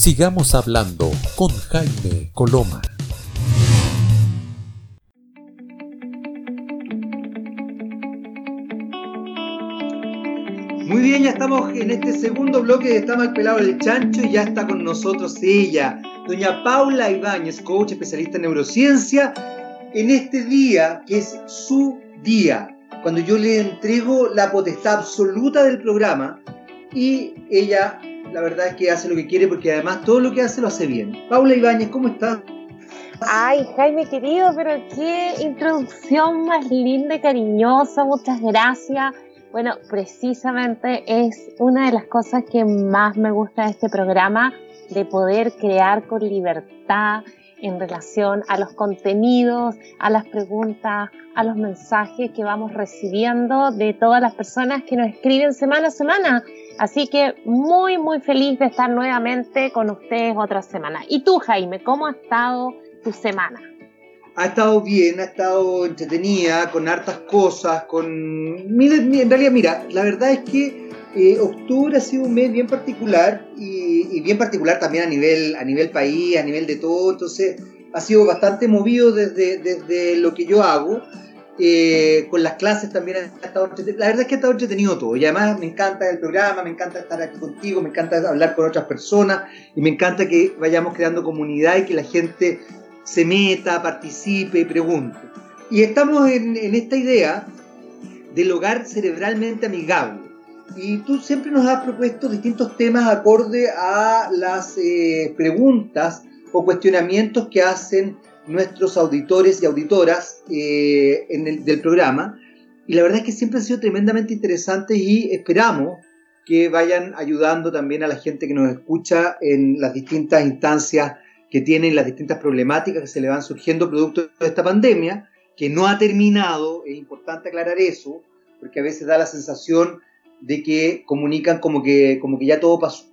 Sigamos hablando con Jaime Coloma. Muy bien, ya estamos en este segundo bloque de Está mal pelado el chancho y ya está con nosotros ella, doña Paula Ibáñez, coach especialista en neurociencia, en este día que es su día, cuando yo le entrego la potestad absoluta del programa y ella, la verdad es que hace lo que quiere porque además todo lo que hace lo hace bien. Paula Ibáñez, ¿cómo estás? Ay, Jaime querido, pero qué introducción más linda y cariñosa, muchas gracias. Bueno, precisamente es una de las cosas que más me gusta de este programa, de poder crear con libertad en relación a los contenidos, a las preguntas, a los mensajes que vamos recibiendo de todas las personas que nos escriben semana a semana. Así que muy, muy feliz de estar nuevamente con ustedes otra semana. ¿Y tú, Jaime, cómo ha estado tu semana? Ha estado bien, ha estado entretenida, con hartas cosas, con... En realidad, mira, la verdad es que eh, octubre ha sido un mes bien particular y, bien particular también a nivel, a nivel país, a nivel de todo, entonces ha sido bastante movido desde, desde lo que yo hago. Eh, con las clases también ha estado La verdad es que ha estado entretenido todo. Y además me encanta el programa, me encanta estar aquí contigo, me encanta hablar con otras personas y me encanta que vayamos creando comunidad y que la gente se meta, participe pregunte. Y estamos en, en esta idea del hogar cerebralmente amigable. Y tú siempre nos has propuesto distintos temas acorde a las eh, preguntas o cuestionamientos que hacen nuestros auditores y auditoras eh, en el, del programa. Y la verdad es que siempre han sido tremendamente interesantes y esperamos que vayan ayudando también a la gente que nos escucha en las distintas instancias que tienen, las distintas problemáticas que se le van surgiendo producto de esta pandemia, que no ha terminado, es importante aclarar eso, porque a veces da la sensación de que comunican como que, como que ya todo pasó.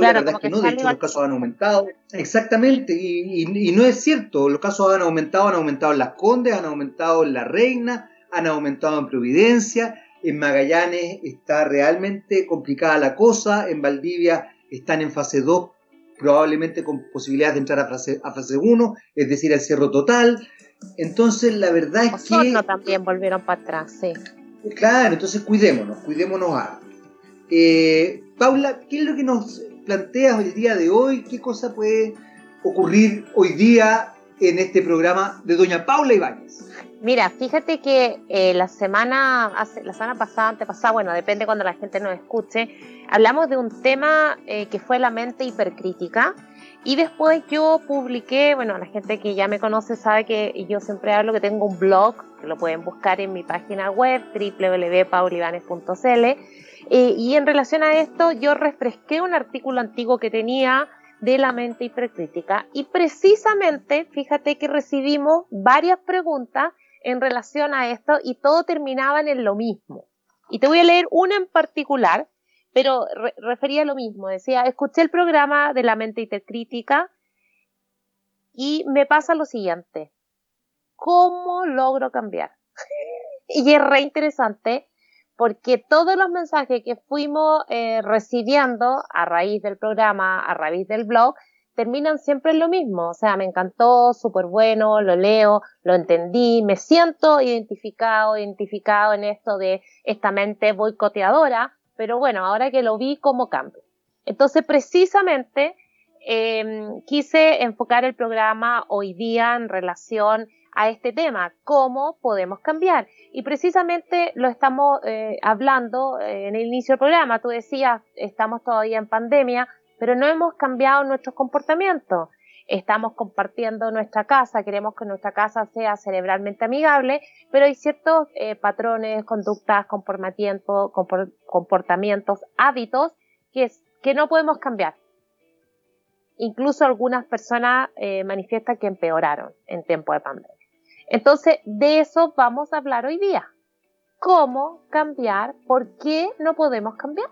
La verdad es que, no, de hecho los casos han aumentado. Exactamente, y, no es cierto, los casos han aumentado, han aumentado en Las Condes, han aumentado en La Reina, han aumentado en Providencia, en Magallanes está realmente complicada la cosa, en Valdivia están en fase 2, probablemente con posibilidades de entrar a fase, a fase 1, es decir, al cierre total. Entonces, la verdad es que... también volvieron para atrás, sí. Claro, entonces cuidémonos, cuidémonos a. Eh, Paula, ¿qué es lo que nos planteas hoy día de hoy? ¿Qué cosa puede ocurrir hoy día en este programa de Doña Paula Ibáñez? Mira, fíjate que eh, la semana la semana pasada, antepasada, bueno, depende cuando la gente nos escuche, hablamos de un tema eh, que fue la mente hipercrítica y después yo publiqué, bueno, la gente que ya me conoce sabe que yo siempre hablo que tengo un blog, que lo pueden buscar en mi página web www.paulivanes.cl. Eh, y en relación a esto, yo refresqué un artículo antiguo que tenía de la mente hipercrítica y precisamente, fíjate que recibimos varias preguntas en relación a esto y todo terminaban en lo mismo. Y te voy a leer una en particular pero refería lo mismo, decía, escuché el programa de la mente hipercrítica y me pasa lo siguiente, ¿cómo logro cambiar? y es re interesante porque todos los mensajes que fuimos eh, recibiendo a raíz del programa, a raíz del blog, terminan siempre en lo mismo. O sea, me encantó, súper bueno, lo leo, lo entendí, me siento identificado, identificado en esto de esta mente boicoteadora, pero bueno, ahora que lo vi, ¿cómo cambio? Entonces, precisamente, em, quise enfocar el programa hoy día en relación a este tema, cómo podemos cambiar. Y precisamente lo estamos eh, hablando eh, en el inicio del programa. Tú decías, estamos todavía en pandemia, pero no hemos cambiado nuestros comportamientos estamos compartiendo nuestra casa, queremos que nuestra casa sea cerebralmente amigable, pero hay ciertos eh, patrones, conductas, comportamientos, comportamientos, hábitos que, que no podemos cambiar. Incluso algunas personas manifiestan que empeoraron en tiempo de pandemia. Entonces, de eso vamos a hablar hoy día. ¿Cómo cambiar? ¿Por qué no podemos cambiar?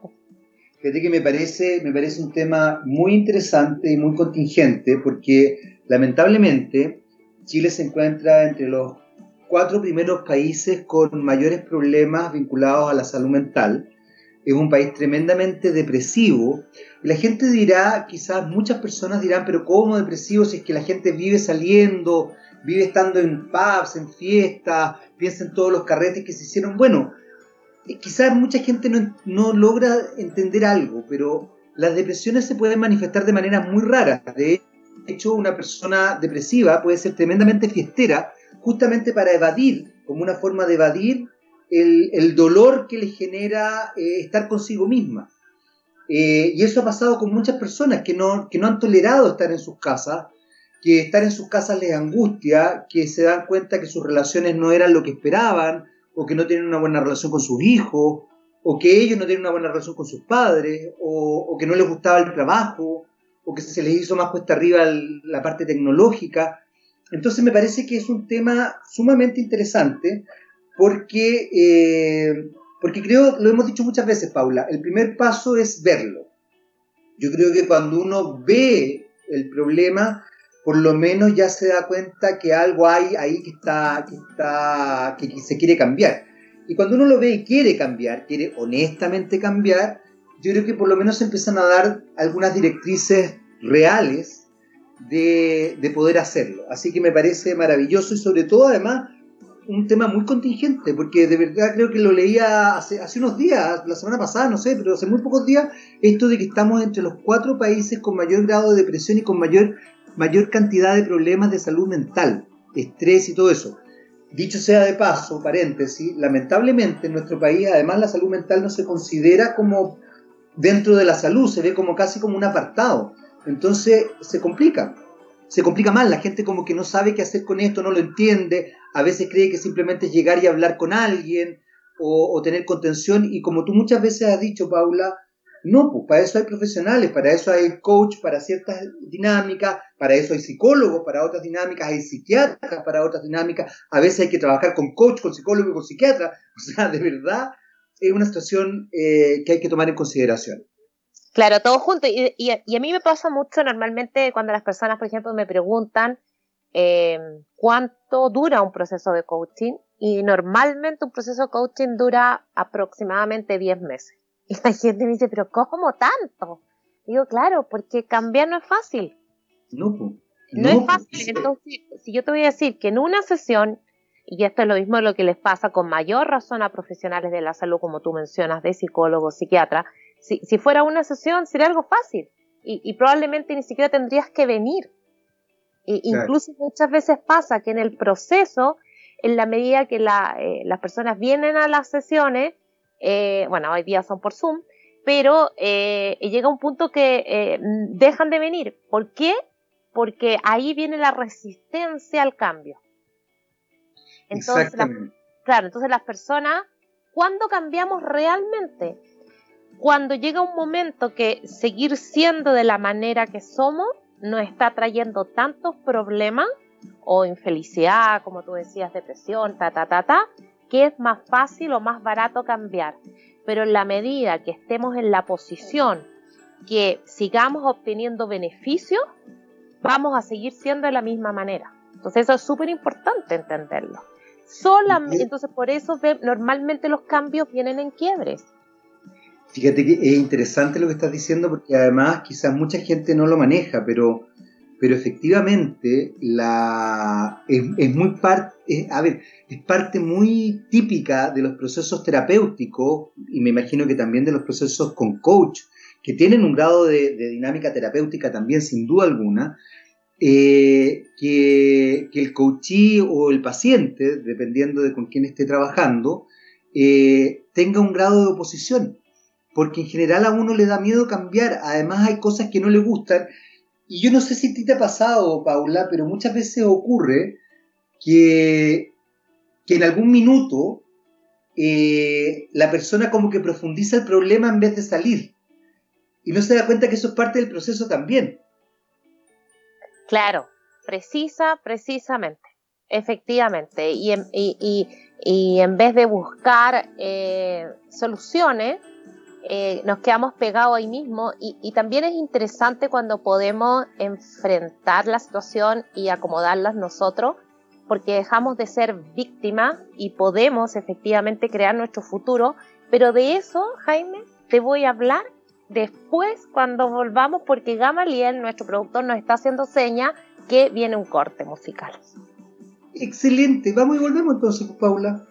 Fíjate que me parece, me parece un tema muy interesante y muy contingente porque lamentablemente Chile se encuentra entre los cuatro primeros países con mayores problemas vinculados a la salud mental. es un país tremendamente depresivo. la gente dirá, quizás muchas personas dirán, pero ¿cómo depresivo si es que la gente vive saliendo, vive estando en pubs, en fiestas, piensa en todos los carretes que se hicieron? Bueno, eh, quizás mucha gente no, no logra entender algo, pero las depresiones se pueden manifestar de maneras muy raras. De hecho, una persona depresiva puede ser tremendamente fiestera justamente para evadir, como una forma de evadir el, dolor que le genera eh, estar consigo misma. Eh, y eso ha pasado con muchas personas que no, que no han tolerado estar en sus casas, que estar en sus casas les angustia, que se dan cuenta que sus relaciones no eran lo que esperaban, o que no tienen una buena relación con sus hijos, o que ellos no tienen una buena relación con sus padres, o, que no les gustaba el trabajo, o que se les hizo más cuesta arriba la parte tecnológica. Entonces me parece que es un tema sumamente interesante porque, eh, porque creo, lo hemos dicho muchas veces, Paula, el primer paso es verlo. Yo creo que cuando uno ve el problema, por lo menos ya se da cuenta que algo hay ahí que está, que está, que se quiere cambiar. Y cuando uno lo ve y quiere cambiar, quiere honestamente cambiar, yo creo que por lo menos se empiezan a dar algunas directrices reales de, de poder hacerlo. Así que me parece maravilloso y sobre todo además un tema muy contingente, porque de verdad creo que lo leía hace, hace unos días, la semana pasada, no sé, pero hace muy pocos días, esto de que estamos entre los cuatro países con mayor grado de depresión y con mayor, mayor cantidad de problemas de salud mental, estrés y todo eso. Dicho sea de paso, paréntesis, lamentablemente en nuestro país además la salud mental no se considera como dentro de la salud, se ve como casi como un apartado. Entonces se complica se complica más, la gente como que no sabe qué hacer con esto, no lo entiende, a veces cree que simplemente es llegar y hablar con alguien o, tener contención y como tú muchas veces has dicho, Paula, no, pues para eso hay profesionales, para eso hay coach para ciertas dinámicas, para eso hay psicólogos para otras dinámicas, hay psiquiatras para otras dinámicas, a veces hay que trabajar con coach, con psicólogo y con psiquiatra, o sea, de verdad es una situación eh, que hay que tomar en consideración. Claro, todo junto. Y, a mí me pasa mucho normalmente cuando las personas, por ejemplo, me preguntan eh, cuánto dura un proceso de coaching. Y normalmente un proceso de coaching dura aproximadamente 10 meses. Y la gente me dice, pero ¿cómo tanto? digo, claro, porque cambiar no es fácil. No, no, es fácil. Entonces, si yo te voy a decir que en una sesión, y esto es lo mismo lo que les pasa con mayor razón a profesionales de la salud, como tú mencionas, de psicólogos, psiquiatras, si, si fuera una sesión sería algo fácil y, probablemente ni siquiera tendrías que venir. Incluso muchas veces pasa que en el proceso, en la medida que eh, las personas vienen a las sesiones, eh, bueno, hoy día son por Zoom, pero eh, llega un punto que dejan de venir. ¿Por qué? Porque ahí viene la resistencia al cambio. Entonces, claro, entonces las personas, ¿cuándo cambiamos realmente? cuando llega un momento que seguir siendo de la manera que somos nos está trayendo tantos problemas o infelicidad, como tú decías, depresión, ta, ta, ta, ta, que es más fácil o más barato cambiar. Pero en la medida que estemos en la posición que sigamos obteniendo beneficios, vamos a seguir siendo de la misma manera. Entonces eso es súper importante entenderlo. Solamente, entonces por eso normalmente los cambios vienen en quiebres. Fíjate que es interesante lo que estás diciendo porque además quizás mucha gente no lo maneja, pero, pero efectivamente la, es, muy parte, a ver, es parte muy típica de los procesos terapéuticos y me imagino que también de los procesos con coach, que tienen un grado de, dinámica terapéutica también sin duda alguna, eh, que, el coachí o el paciente, dependiendo de con quién esté trabajando, eh, tenga un grado de oposición. Porque en general a uno le da miedo cambiar, además hay cosas que no le gustan, y yo no sé si a ti te ha pasado, Paula, pero muchas veces ocurre que, que en algún minuto eh, la persona como que profundiza el problema en vez de salir, y no se da cuenta que eso es parte del proceso también. Claro, precisa, precisamente, efectivamente, y en, y, y, en vez de buscar eh, soluciones, eh, nos quedamos pegados ahí mismo y, también es interesante cuando podemos enfrentar la situación y acomodarlas nosotros porque dejamos de ser víctimas y podemos efectivamente crear nuestro futuro, pero de eso, Jaime, te voy a hablar después cuando volvamos porque Gamaliel, nuestro productor, nos está haciendo seña que viene un corte musical. Excelente, vamos y volvemos entonces, Paula.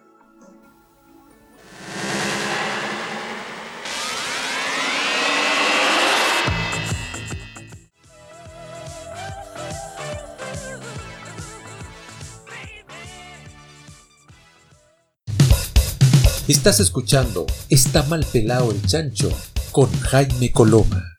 Estás escuchando Está mal pelado el chancho con Jaime Coloma.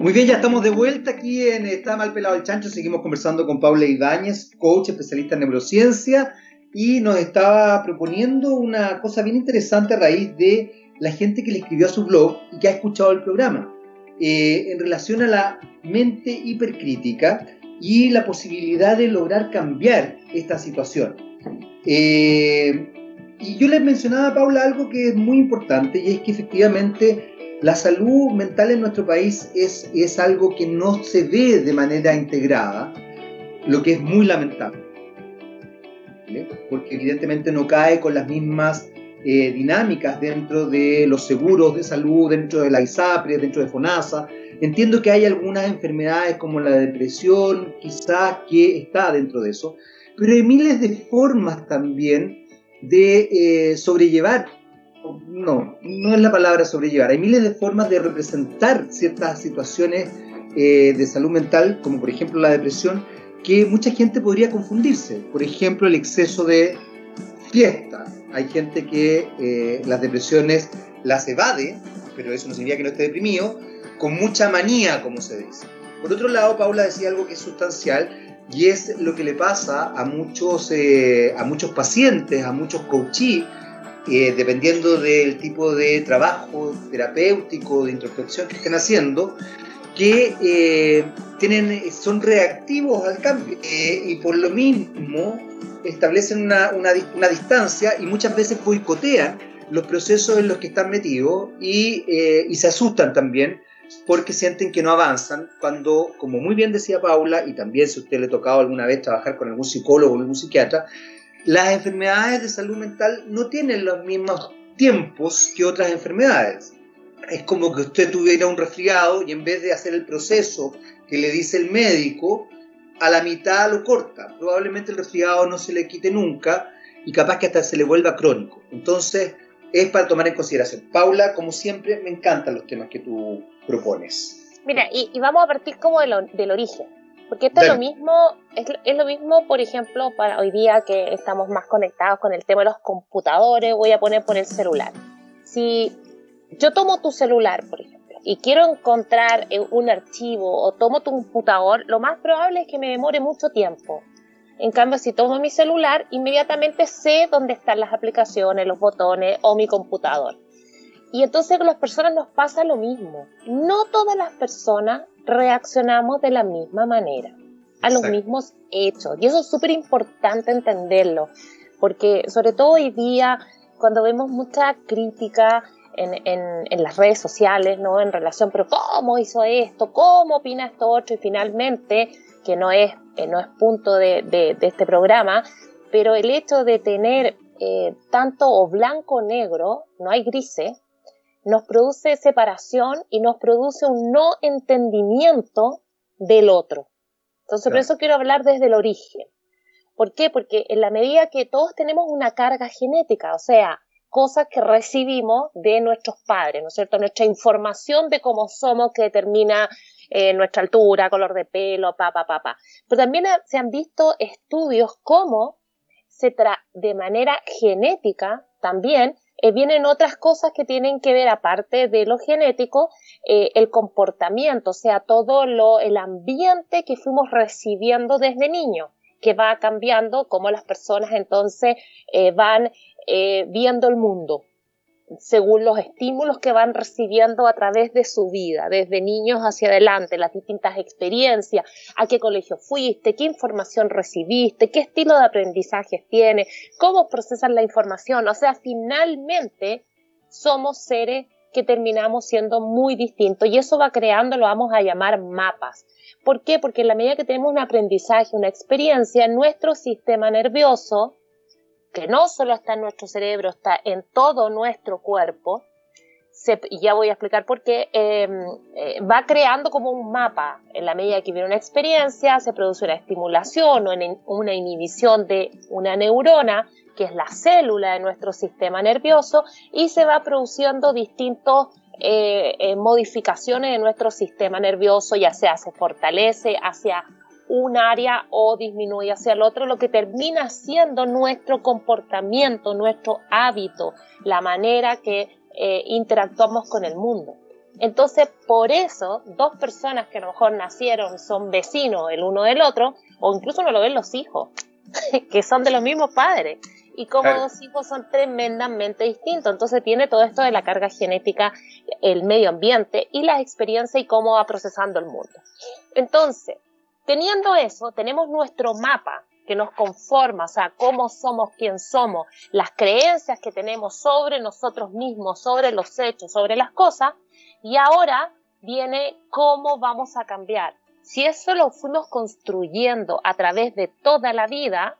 Muy bien, ya estamos de vuelta aquí en Está mal pelado el chancho. Seguimos conversando con Paula Ibáñez, coach especialista en neurociencia, y nos estaba proponiendo una cosa bien interesante a raíz de la gente que le escribió a su blog y que ha escuchado el programa. Eh, en relación a la mente hipercrítica y la posibilidad de lograr cambiar esta situación. Eh, y yo les mencionaba a Paula algo que es muy importante y es que efectivamente la salud mental en nuestro país es, es algo que no se ve de manera integrada, lo que es muy lamentable. Porque evidentemente no cae con las mismas eh, dinámicas dentro de los seguros de salud, dentro de la ISAPRE, dentro de FONASA. Entiendo que hay algunas enfermedades como la depresión, quizás que está dentro de eso, pero hay miles de formas también de eh, sobrellevar, no, no es la palabra sobrellevar, hay miles de formas de representar ciertas situaciones eh, de salud mental, como por ejemplo la depresión, que mucha gente podría confundirse. Por ejemplo, el exceso de fiesta, hay gente que eh, las depresiones las evade, pero eso no significa que no esté deprimido, con mucha manía, como se dice. Por otro lado, Paula decía algo que es sustancial y es lo que le pasa a muchos, eh, a muchos pacientes, a muchos coaches, eh, dependiendo del tipo de trabajo terapéutico, de introspección que estén haciendo, que son reactivos al cambio y por lo mismo establecen una, una, distancia y muchas veces boicotean los procesos en los que están metidos y, eh, y, se asustan también porque sienten que no avanzan cuando, como muy bien decía Paula, y también si usted le ha tocado alguna vez trabajar con algún psicólogo o algún psiquiatra, las enfermedades de salud mental no tienen los mismos tiempos que otras enfermedades. Es como que usted tuviera un resfriado y en vez de hacer el proceso que le dice el médico, a la mitad lo corta. Probablemente el resfriado no se le quite nunca y capaz que hasta se le vuelva crónico. Entonces, es para tomar en consideración. Paula, como siempre, me encantan los temas que tú propones. Mira, y, vamos a partir como del origen. Porque esto es lo mismo, es, es, lo mismo, por ejemplo, para hoy día que estamos más conectados con el tema de los computadores, voy a poner por el celular. Si yo tomo tu celular, por ejemplo, y quiero encontrar un archivo o tomo tu computador, lo más probable es que me demore mucho tiempo. En cambio, si tomo mi celular, inmediatamente sé dónde están las aplicaciones, los botones o mi computador. Y entonces con las personas nos pasa lo mismo. No todas las personas reaccionamos de la misma manera, a los mismos hechos. Y eso es súper importante entenderlo, porque sobre todo hoy día, cuando vemos mucha crítica, en, las redes sociales, ¿no? En relación, pero ¿cómo hizo esto? ¿Cómo opina esto otro? Y finalmente, que no es, eh, no es punto de, este programa, pero el hecho de tener eh, tanto o blanco o negro, no hay grises, nos produce separación y nos produce un no entendimiento del otro. Entonces, por eso quiero hablar desde el origen. ¿Por qué? Porque en la medida que todos tenemos una carga genética, o sea, cosas que recibimos de nuestros padres, ¿no es cierto? Nuestra información de cómo somos que determina eh, nuestra altura, color de pelo, pa, pa, pa, pa. Pero también se han visto estudios cómo se tra de manera genética también eh, vienen otras cosas que tienen que ver, aparte de lo genético, eh, el comportamiento, o sea, todo lo, el ambiente que fuimos recibiendo desde niño que va cambiando, cómo las personas entonces van eh, viendo el mundo según los estímulos que van recibiendo a través de su vida, desde niños hacia adelante, las distintas experiencias, a qué colegio fuiste, qué información recibiste, qué estilo de aprendizaje tienes, cómo procesan la información. O sea, finalmente somos seres que terminamos siendo muy distintos y eso va creando, lo vamos a llamar mapas. ¿Por qué? Porque en la medida que tenemos un aprendizaje, una experiencia, nuestro sistema nervioso, que no solo está en nuestro cerebro, está en todo nuestro cuerpo, y ya voy a explicar por qué, em, eh, va creando como un mapa. En la medida que viene una experiencia, se produce una estimulación o una inhibición de una neurona, que es la célula de nuestro sistema nervioso, y se va produciendo distintas eh, eh, modificaciones de nuestro sistema nervioso, ya sea se fortalece hacia un área o disminuye hacia el otro, lo que termina siendo nuestro comportamiento, nuestro hábito, la manera que eh, interactuamos con el mundo. Entonces, por eso, dos personas que a lo mejor nacieron, son vecinos el uno del otro, o incluso no lo ven los hijos, que son de los mismos padres, y como dos hijos son tremendamente distintos. Entonces tiene todo esto de la carga genética, el medio ambiente y las experiencias y cómo va procesando el mundo. Entonces, teniendo eso, tenemos nuestro mapa que nos conforma, o sea, cómo somos, quién somos, las creencias que tenemos sobre nosotros mismos, sobre los hechos, sobre las cosas, y ahora viene cómo vamos a cambiar. Si eso lo fuimos construyendo a través de toda la vida,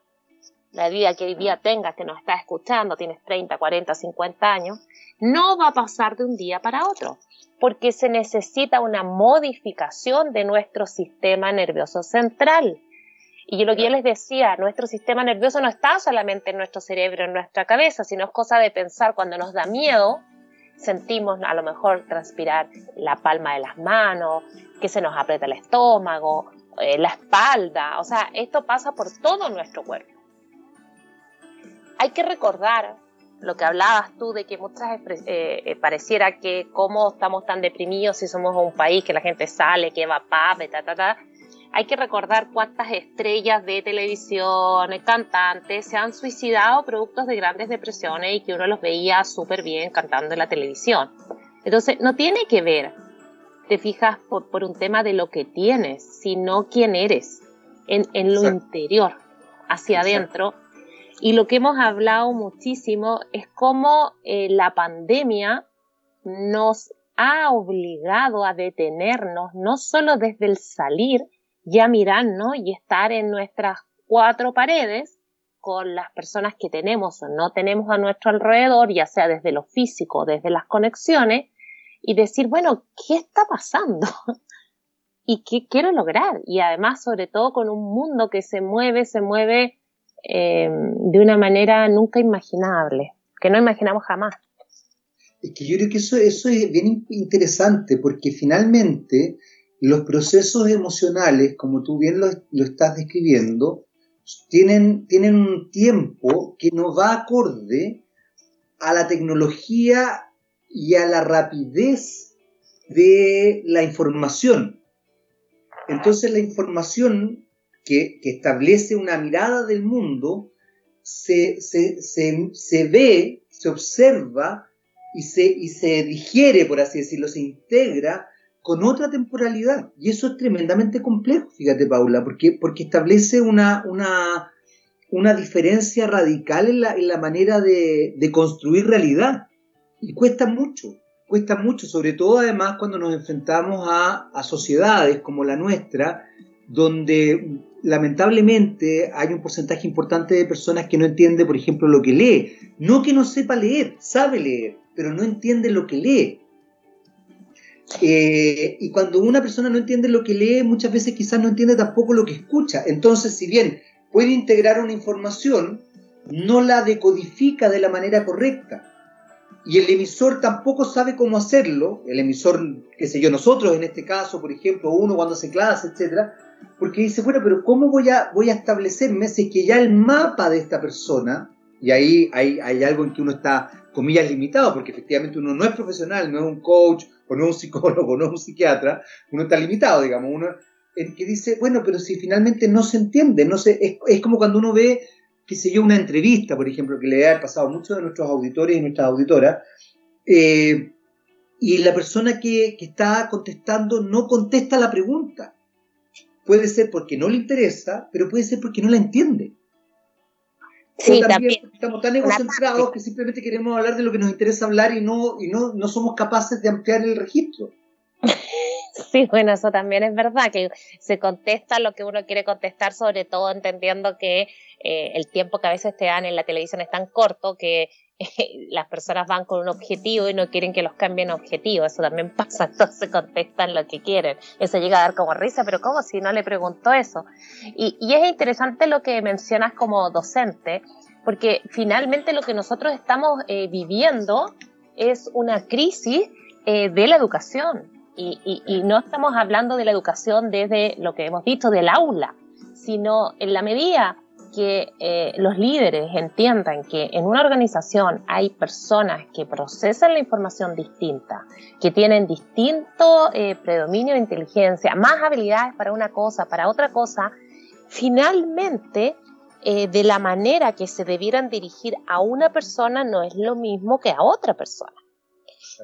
la vida que hoy día tengas, que nos está escuchando, tienes 30, 40, 50 años, no va a pasar de un día para otro, porque se necesita una modificación de nuestro sistema nervioso central. Y lo que yo les decía, nuestro sistema nervioso no está solamente en nuestro cerebro, en nuestra cabeza, sino es cosa de pensar. Cuando nos da miedo, sentimos a lo mejor transpirar la palma de las manos, que se nos aprieta el estómago, eh, la espalda, o sea, esto pasa por todo nuestro cuerpo. Hay que recordar lo que hablabas tú de que muchas eh, eh, pareciera que cómo estamos tan deprimidos si somos un país que la gente sale, que va a ta, ta, ta, hay que recordar cuántas estrellas de televisión, cantantes, se han suicidado productos de grandes depresiones y que uno los veía súper bien cantando en la televisión. Entonces, no tiene que ver, te fijas, por, un tema de lo que tienes, sino quién eres, en, lo interior, hacia adentro. Y lo que hemos hablado muchísimo es cómo eh, la pandemia nos ha obligado a detenernos, no solo desde el salir, ya mirarnos y estar en nuestras cuatro paredes con las personas que tenemos o no tenemos a nuestro alrededor, ya sea desde lo físico, desde las conexiones, y decir, bueno, ¿qué está pasando? ¿Y qué quiero lograr? Y además, sobre todo, con un mundo que se mueve, se mueve eh, de una manera nunca imaginable, que no imaginamos jamás. Es que yo creo que eso, eso es bien interesante, porque finalmente los procesos emocionales, como tú bien lo, estás describiendo, tienen, tienen un tiempo que no va acorde a la tecnología y a la rapidez de la información. Entonces la información que, establece una mirada del mundo se, se, ve, se observa y se, y se digiere, por así decirlo, se integra con otra temporalidad. Y eso es tremendamente complejo, fíjate Paula, porque, porque establece una, una, una diferencia radical en la, en la manera de, de, construir realidad. Y cuesta mucho, cuesta mucho, sobre todo además cuando nos enfrentamos a, a sociedades como la nuestra, donde lamentablemente hay un porcentaje importante de personas que no entiende, por ejemplo, lo que lee. No que no sepa leer, sabe leer, pero no entiende lo que lee. Eh, y cuando una persona no entiende lo que lee, muchas veces quizás no entiende tampoco lo que escucha. Entonces, si bien puede integrar una información, no la decodifica de la manera correcta. Y el emisor tampoco sabe cómo hacerlo, el emisor, qué sé yo, nosotros en este caso, por ejemplo, uno cuando hace clase, etcétera, porque dice, bueno, pero ¿cómo voy a, voy a establecerme si es que ya el mapa de esta persona, y ahí hay, hay algo en que uno está, comillas, limitado, porque efectivamente uno no es profesional, no es un coach, o no un psicólogo, no un psiquiatra, uno está limitado, digamos, uno en que dice, bueno, pero si finalmente no se entiende, no se, es, como cuando uno ve, qué sé yo, una entrevista, por ejemplo, que le ha pasado a muchos de nuestros auditores y nuestras auditoras, eh, y la persona que, que está contestando no contesta la pregunta. Puede ser porque no le interesa, pero puede ser porque no la entiende. Sí, también, estamos tan egocentrados que simplemente queremos hablar de lo que nos interesa hablar y no, y no, no somos capaces de ampliar el registro. Sí, bueno, eso también es verdad, que se contesta lo que uno quiere contestar, sobre todo entendiendo que eh, el tiempo que a veces te dan en la televisión es tan corto que las personas van con un objetivo y no quieren que los cambien objetivo. Eso también pasa, entonces contestan lo que quieren. Eso llega a dar como risa, pero ¿cómo si no le preguntó eso? Y, es interesante lo que mencionas como docente, porque finalmente lo que nosotros estamos eh, viviendo es una crisis eh, de la educación. Y, y no estamos hablando de la educación desde lo que hemos dicho del aula, sino en la medida que eh, los líderes entiendan que en una organización hay personas que procesan la información distinta, que tienen distinto eh, predominio de inteligencia, más habilidades para una cosa, para otra cosa, finalmente eh, de la manera que se debieran dirigir a una persona no es lo mismo que a otra persona.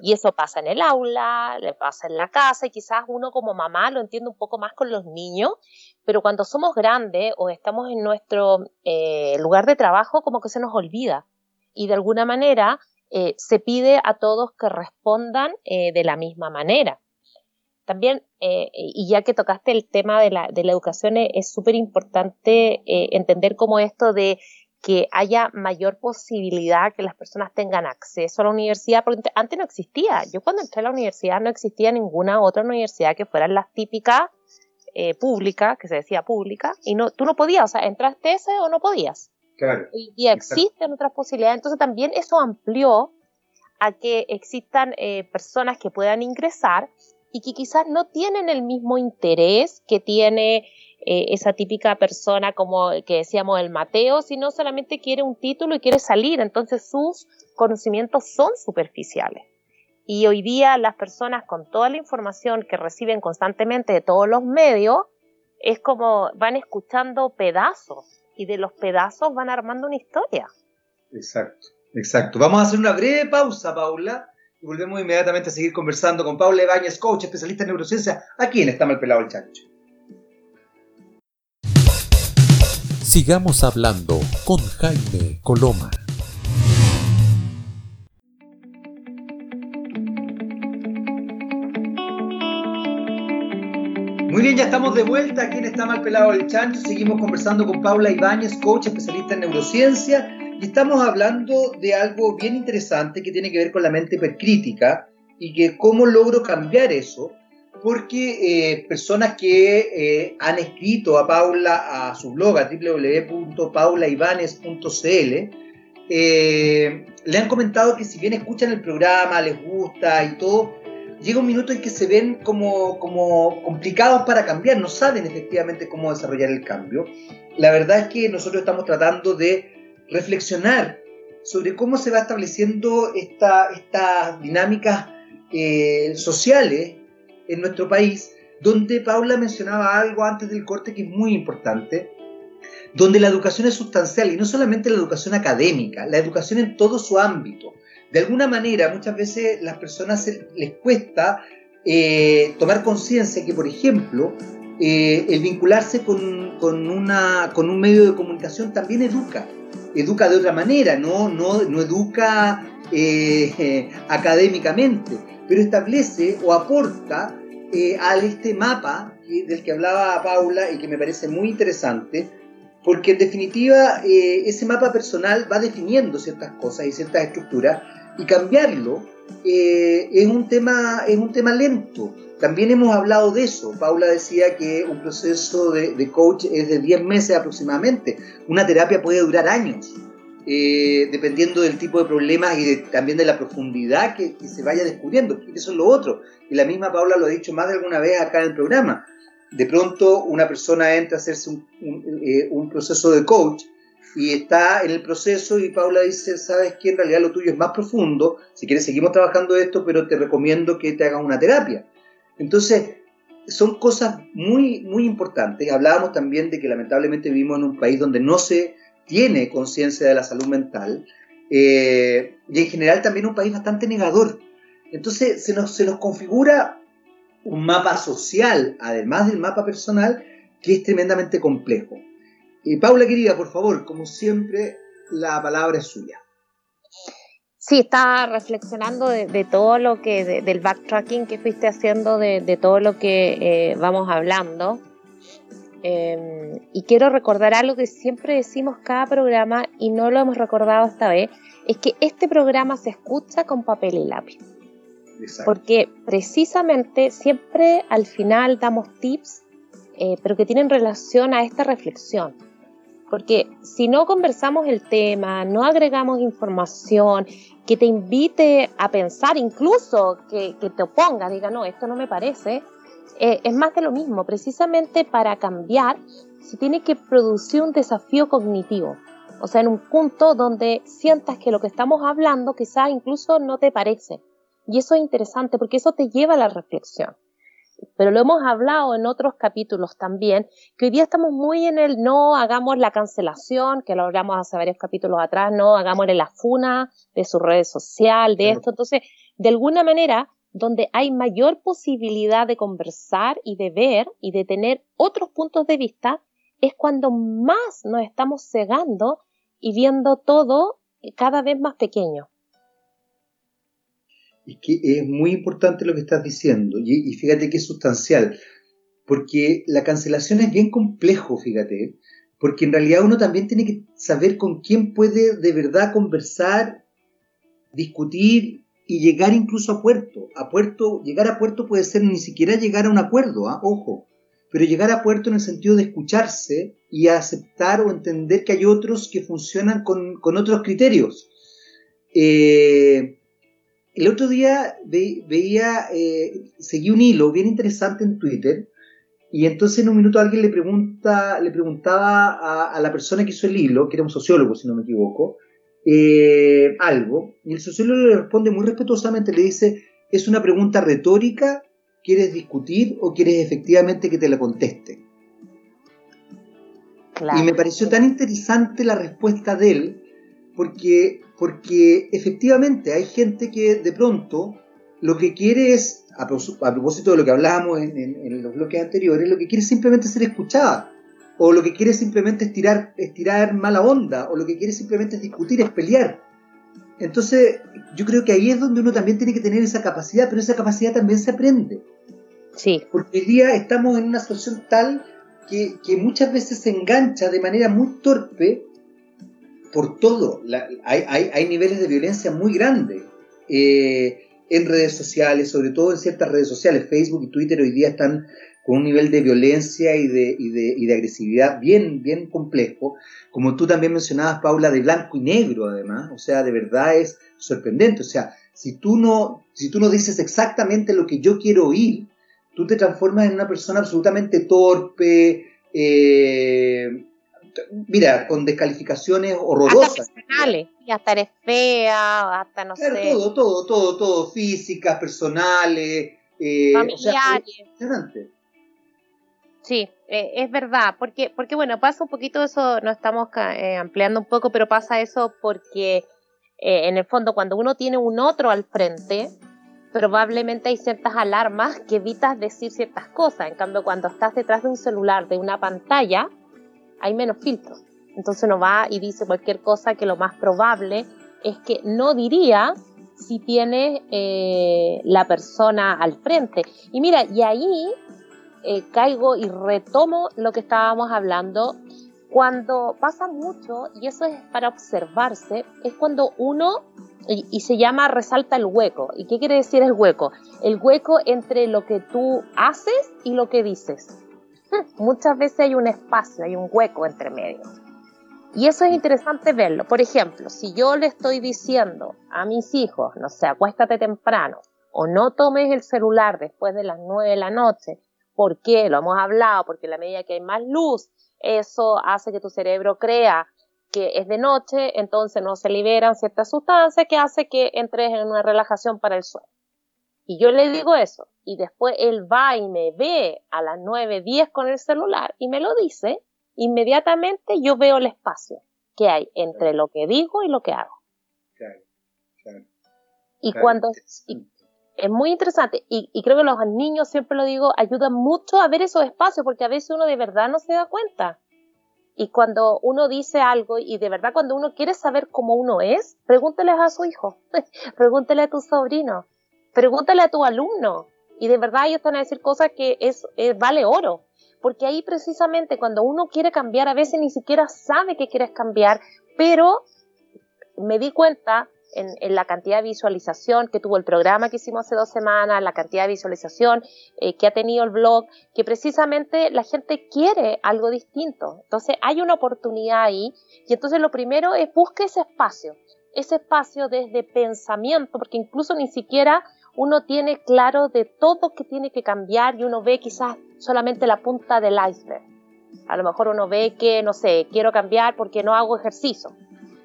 Y eso pasa en el aula, le pasa en la casa y quizás uno como mamá lo entiende un poco más con los niños, pero cuando somos grandes o estamos en nuestro eh, lugar de trabajo como que se nos olvida y de alguna manera eh, se pide a todos que respondan eh, de la misma manera. También, y ya que tocaste el tema de la, de la educación, es súper importante entender cómo esto de que haya mayor posibilidad que las personas tengan acceso a la universidad, porque antes no existía. Yo cuando entré a la universidad no existía ninguna otra universidad que fueran las típicas eh, públicas, que se decía pública, y no, tú no podías, o sea, entraste ese o no podías. Claro. Y, existen otras posibilidades, entonces también eso amplió a que existan eh, personas que puedan ingresar y que quizás no tienen el mismo interés que tiene eh, esa típica persona como que decíamos el Mateo, sino solamente quiere un título y quiere salir, entonces sus conocimientos son superficiales. Y hoy día las personas con toda la información que reciben constantemente de todos los medios, es como van escuchando pedazos y de los pedazos van armando una historia. Exacto, exacto. Vamos a hacer una breve pausa, Paula, y volvemos inmediatamente a seguir conversando con Paula Ibáñez, coach, especialista en neurociencia, aquí en Está Mal Pelado el Chancho. Sigamos hablando con Jaime Coloma. Muy bien, ya estamos de vuelta aquí Está Mal Pelado el Chancho. Seguimos conversando con Paula Ibáñez, coach especialista en neurociencia, y estamos hablando de algo bien interesante que tiene que ver con la mente hipercrítica y que cómo logro cambiar eso porque eh, personas que eh, han escrito a Paula a su blog a eh, le han comentado que si bien escuchan el programa, les gusta y todo, llega un minuto en que se ven como, como complicados para cambiar, no saben efectivamente cómo desarrollar el cambio. La verdad es que nosotros estamos tratando de reflexionar sobre cómo se va estableciendo estas dinámicas sociales en nuestro país, donde Paula mencionaba algo antes del corte que es muy importante, donde la educación es sustancial y no solamente la educación académica, la educación en todo su ámbito. De alguna manera, muchas veces las personas les cuesta eh, tomar conciencia que, por ejemplo, eh, el vincularse con, una, con un medio de comunicación también educa, educa de otra manera, no, no, no educa eh, académicamente, pero establece o aporta eh, a este mapa del que hablaba Paula y que me parece muy interesante, porque en definitiva eh, ese mapa personal va definiendo ciertas cosas y ciertas estructuras y cambiarlo eh, es, un tema, es un tema lento. También hemos hablado de eso. Paula decía que un proceso de, coach es de 10 meses aproximadamente. Una terapia puede durar años. Eh, dependiendo del tipo de problemas y también de la profundidad que, se vaya descubriendo. Eso es lo otro. Y la misma Paula lo ha dicho más de alguna vez acá en el programa. De pronto una persona entra a hacerse un, eh, proceso de coach y está en el proceso y Paula dice, sabes que en realidad lo tuyo es más profundo, si quieres seguimos trabajando esto, pero te recomiendo que te hagas una terapia. Entonces, son cosas muy, muy importantes. Hablábamos también de que lamentablemente vivimos en un país donde no se tiene conciencia de la salud mental eh, y en general también un país bastante negador. Entonces se nos, se nos configura un mapa social, además del mapa personal, que es tremendamente complejo. Y Paula querida, por favor, como siempre, la palabra es suya. Sí, estaba reflexionando de, todo lo que, del backtracking que fuiste haciendo, de, todo lo que eh, vamos hablando. Em, y quiero recordar algo que siempre decimos cada programa y no lo hemos recordado esta vez, es que este programa se escucha con papel y lápiz. Porque precisamente siempre al final damos tips, eh, pero que tienen relación a esta reflexión. Porque si no conversamos el tema, no agregamos información que te invite a pensar, incluso que, te oponga, diga, no, esto no me parece, eh, es más de lo mismo. Precisamente para cambiar se tiene que producir un desafío cognitivo. O sea, en un punto donde sientas que lo que estamos hablando quizás incluso no te parece. Y eso es interesante porque eso te lleva a la reflexión. Pero lo hemos hablado en otros capítulos también, que hoy día estamos muy en el no hagamos la cancelación, que lo hablamos hace varios capítulos atrás, no hagamos la funa de su red social, de esto. Entonces, de alguna manera, donde hay mayor posibilidad de conversar y de ver y de tener otros puntos de vista, es cuando más nos estamos cegando y viendo todo cada vez más pequeño. Y que es muy importante lo que estás diciendo, y, fíjate que es sustancial, porque la cancelación es bien complejo, fíjate, porque en realidad uno también tiene que saber con quién puede de verdad conversar, discutir y llegar incluso a puerto. A puerto, llegar a puerto puede ser ni siquiera llegar a un acuerdo, ¿ah? ojo, pero llegar a puerto en el sentido de escucharse y aceptar o entender que hay otros que funcionan con, otros criterios. Eh, el otro día veía, eh, seguí un hilo bien interesante en Twitter y entonces en un minuto alguien le pregunta, le preguntaba a, la persona que hizo el hilo, que era un sociólogo si no me equivoco, eh, algo, y el sociólogo le responde muy respetuosamente, le dice, es una pregunta retórica ¿Quieres discutir o quieres efectivamente que te la conteste? Y me pareció tan interesante la respuesta de él, porque, porque efectivamente hay gente que de pronto lo que quiere es, a, propósito de lo que hablábamos en, en, los bloques anteriores, lo que quiere es simplemente ser escuchada, o lo que quiere simplemente es tirar, es tirar mala onda, o lo que quiere simplemente es discutir, es pelear. Entonces, yo creo que ahí es donde uno también tiene que tener esa capacidad, pero esa capacidad también se aprende. Sí. Porque hoy día estamos en una situación tal que, muchas veces se engancha de manera muy torpe por todo. hay, niveles de violencia muy grandes eh, en redes sociales, sobre todo en ciertas redes sociales. Facebook y Twitter hoy día están con un nivel de violencia y de, y de, y de agresividad bien, bien complejo. Como tú también mencionabas, Paula, de blanco y negro además. O sea, de verdad es sorprendente. O sea, si tú no, si tú no dices exactamente lo que yo quiero oír, tú te transformas en una persona absolutamente torpe, eh, mira, con descalificaciones horrorosas. Hasta personales, y hasta eres fea, hasta no sé. Todo, todo, todo, todo, físicas, personales, eh, familiares. Sí, eh, es verdad, porque, porque bueno, pasa un poquito eso, no estamos eh, ampliando un poco, pero pasa eso porque eh, en el fondo cuando uno tiene un otro al frente, probablemente hay ciertas alarmas que evitas decir ciertas cosas. En cambio, cuando estás detrás de un celular, de una pantalla, hay menos filtros. Entonces uno va y dice cualquier cosa que lo más probable es que no diría si tiene la persona al frente. Y mira, y ahí eh, caigo y retomo lo que estábamos hablando. Cuando pasa mucho, y eso es para observarse, es cuando uno, y, se llama resalta el hueco. ¿Y qué quiere decir el hueco? El hueco entre lo que tú haces y lo que dices. Muchas veces hay un espacio, hay un hueco entre medio. Y eso es interesante verlo. Por ejemplo, si yo le estoy diciendo a mis hijos, no sé, acuéstate temprano, o no tomes el celular después de las nueve de la noche, ¿Por qué? Lo hemos hablado, porque a la medida que hay más luz, eso hace que tu cerebro crea que es de noche, entonces no se liberan ciertas sustancias que hace que entres en una relajación para el sueño. Y yo le digo eso, y después él va y me ve a las 9, 10 con el celular y me lo dice, inmediatamente yo veo el espacio que hay entre lo que digo y lo que hago. Claro, claro. Y cuando, es muy interesante y, creo que los niños, siempre lo digo, ayudan mucho a ver esos espacios porque a veces uno de verdad no se da cuenta. Y cuando uno dice algo y de verdad cuando uno quiere saber cómo uno es, pregúntele a su hijo, pregúntele a tu sobrino, pregúntele a tu alumno. Y de verdad ellos van a decir cosas que es, vale oro. Porque ahí precisamente cuando uno quiere cambiar, a veces ni siquiera sabe que quieres cambiar, pero me di cuenta en, la cantidad de visualización que tuvo el programa que hicimos hace dos semanas, la cantidad de visualización eh, que ha tenido el blog, que precisamente la gente quiere algo distinto. Entonces hay una oportunidad ahí y entonces lo primero es busque ese espacio, ese espacio desde pensamiento, porque incluso ni siquiera uno tiene claro de todo que tiene que cambiar y uno ve quizás solamente la punta del iceberg. A lo mejor uno ve que, no sé, quiero cambiar porque no hago ejercicio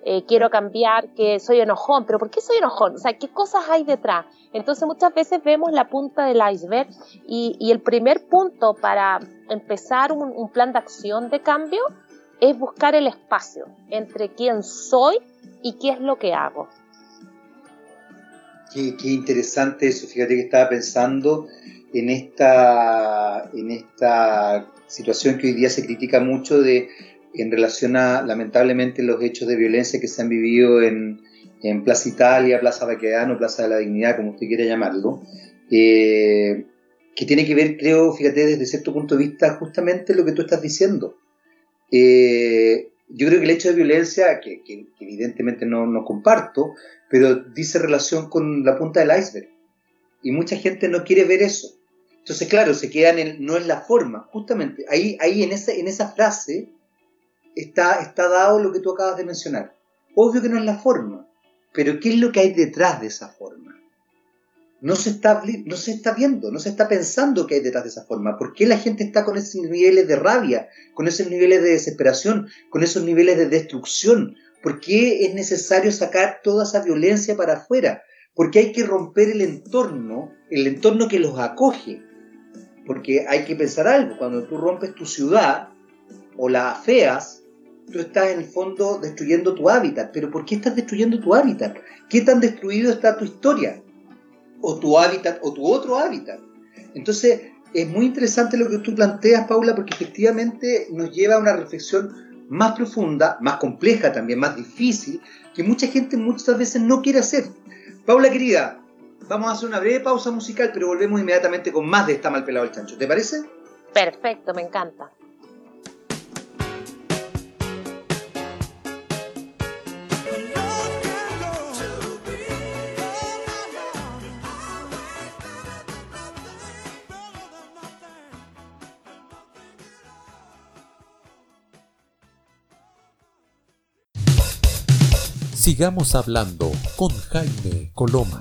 eh, quiero cambiar, que soy enojón, pero ¿por qué soy enojón? O sea, ¿qué cosas hay detrás? Entonces muchas veces vemos la punta del iceberg y, el primer punto para empezar un, plan de acción de cambio es buscar el espacio entre quién soy y qué es lo que hago. Qué, qué, interesante eso. Fíjate que estaba pensando en esta, en esta situación que hoy día se critica mucho de en relación a, lamentablemente, los hechos de violencia que se han vivido en, en Plaza Italia, Plaza Baquedano, Plaza de la Dignidad, como usted quiera llamarlo, eh, que tiene que ver, creo, fíjate, desde cierto punto de vista, justamente lo que tú estás diciendo. Eh, yo creo que el hecho de violencia, que, evidentemente no, no, comparto, pero dice relación con la punta del iceberg. Y mucha gente no quiere ver eso. Entonces, claro, se quedan en, no es la forma, justamente. Ahí, ahí en, esa, en esa frase está, está dado lo que tú acabas de mencionar. Obvio que no es la forma, pero ¿qué es lo que hay detrás de esa forma? No se, está, no se está viendo, no se está pensando qué hay detrás de esa forma. ¿Por qué la gente está con esos niveles de rabia, con esos niveles de desesperación, con esos niveles de destrucción? ¿Por qué es necesario sacar toda esa violencia para afuera? Porque hay que romper el entorno, el entorno que los acoge. Porque hay que pensar algo, cuando tú rompes tu ciudad o la afeas, tú estás en el fondo destruyendo tu hábitat. Pero ¿por qué estás destruyendo tu hábitat? ¿Qué tan destruido está tu historia? O tu hábitat, o tu otro hábitat. Entonces, es muy interesante lo que tú planteas, Paula, porque efectivamente nos lleva a una reflexión más profunda, más compleja también, más difícil, que mucha gente muchas veces no quiere hacer. Paula, querida, vamos a hacer una breve pausa musical, pero volvemos inmediatamente con más de Está mal pelado el chancho. ¿Te parece? Perfecto, me encanta. Sigamos hablando con Jaime Coloma.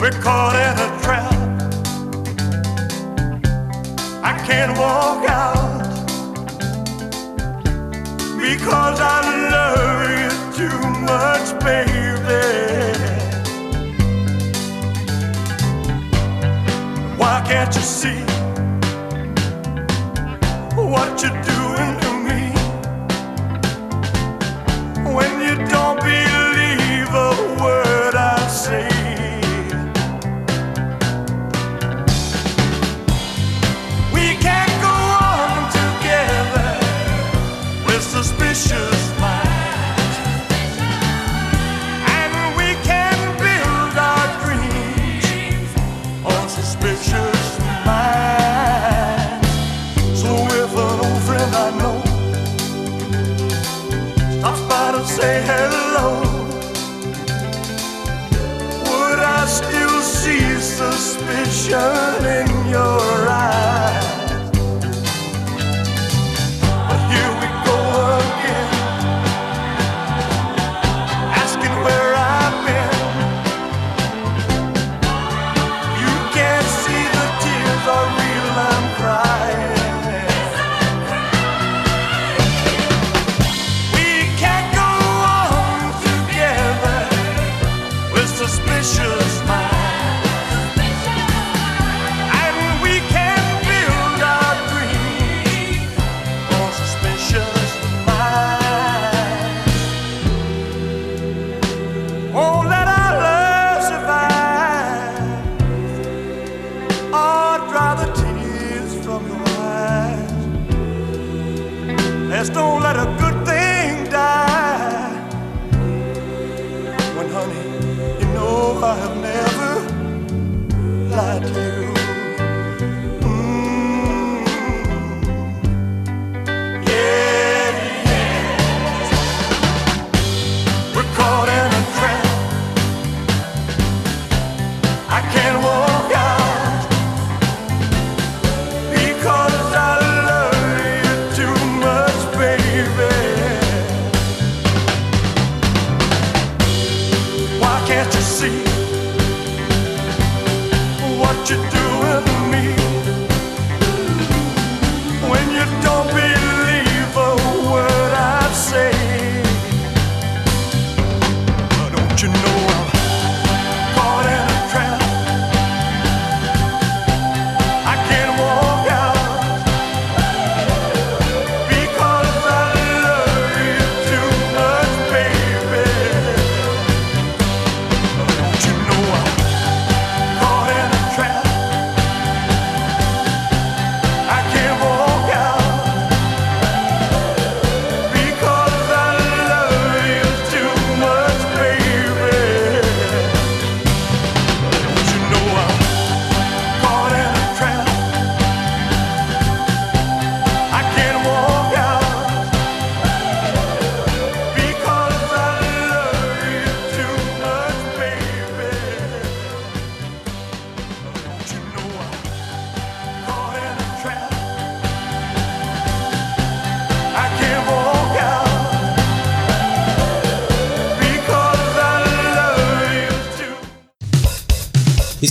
We're caught in a trap. I can't walk out because I love you too much, baby. Why can't you see?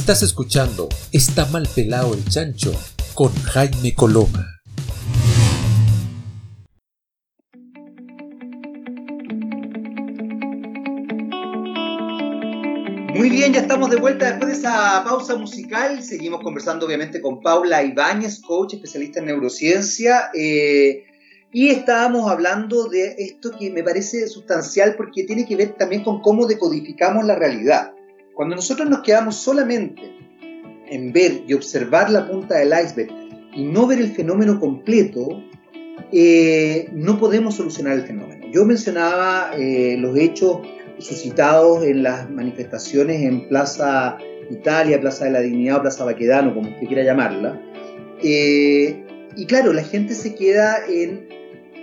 Estás escuchando Está mal pelado el chancho con Jaime Coloma. Muy bien, ya estamos de vuelta después de esa pausa musical. Seguimos conversando obviamente con Paula Ibáñez, coach especialista en neurociencia. Eh, y estábamos hablando de esto que me parece sustancial porque tiene que ver también con cómo decodificamos la realidad. Cuando nosotros nos quedamos solamente en ver y observar la punta del iceberg y no ver el fenómeno completo, eh, no podemos solucionar el fenómeno. Yo mencionaba eh, los hechos suscitados en las manifestaciones en Plaza Italia, Plaza de la Dignidad o Plaza Baquedano, como usted quiera llamarla. Eh, y claro, la gente se queda en,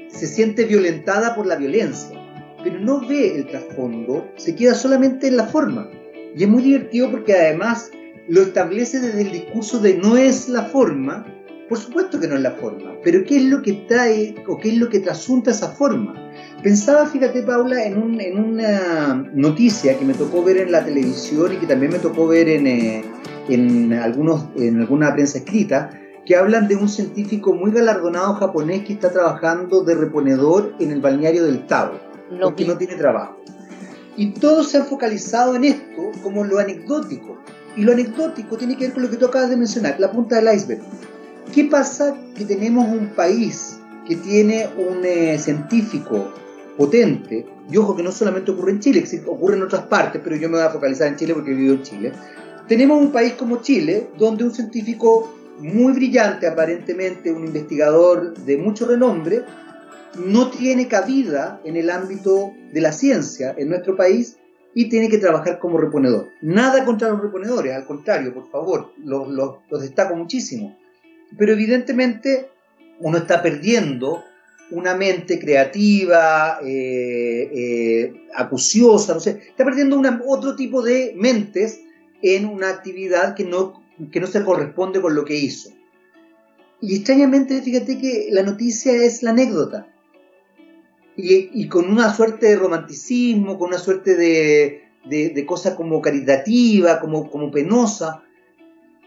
se siente violentada por la violencia, pero no ve el trasfondo, se queda solamente en la forma. Y es muy divertido porque además lo establece desde el discurso de no es la forma, por supuesto que no es la forma, pero ¿qué es lo que trae o qué es lo que trasunta esa forma? Pensaba, fíjate Paula, en, una noticia que me tocó ver en la televisión y que también me tocó ver en, eh, en, algunos, en alguna prensa escrita, que hablan de un científico muy galardonado japonés que está trabajando de reponedor en el balneario del Tabo, porque no tiene trabajo. Y todo se ha focalizado en esto como lo anecdótico. Y lo anecdótico tiene que ver con lo que tú acabas de mencionar, la punta del iceberg. ¿Qué pasa que tenemos un país que tiene un eh, científico potente, y ojo que no solamente ocurre en Chile, ocurre en otras partes, pero yo me voy a focalizar en Chile porque vivo en Chile, tenemos un país como Chile, donde un científico muy brillante, aparentemente un investigador de mucho renombre, no tiene cabida en el ámbito de la ciencia en nuestro país y tiene que trabajar como reponedor. Nada contra los reponedores, al contrario, por favor, los, destaco muchísimo. Pero evidentemente uno está perdiendo una mente creativa, eh, eh, acuciosa, no sé, está perdiendo otro tipo de mentes en una actividad que no, que no se corresponde con lo que hizo. Y extrañamente, fíjate que la noticia es la anécdota. Y, con una suerte de romanticismo, con una suerte de, de, cosa como caritativa, como, como penosa,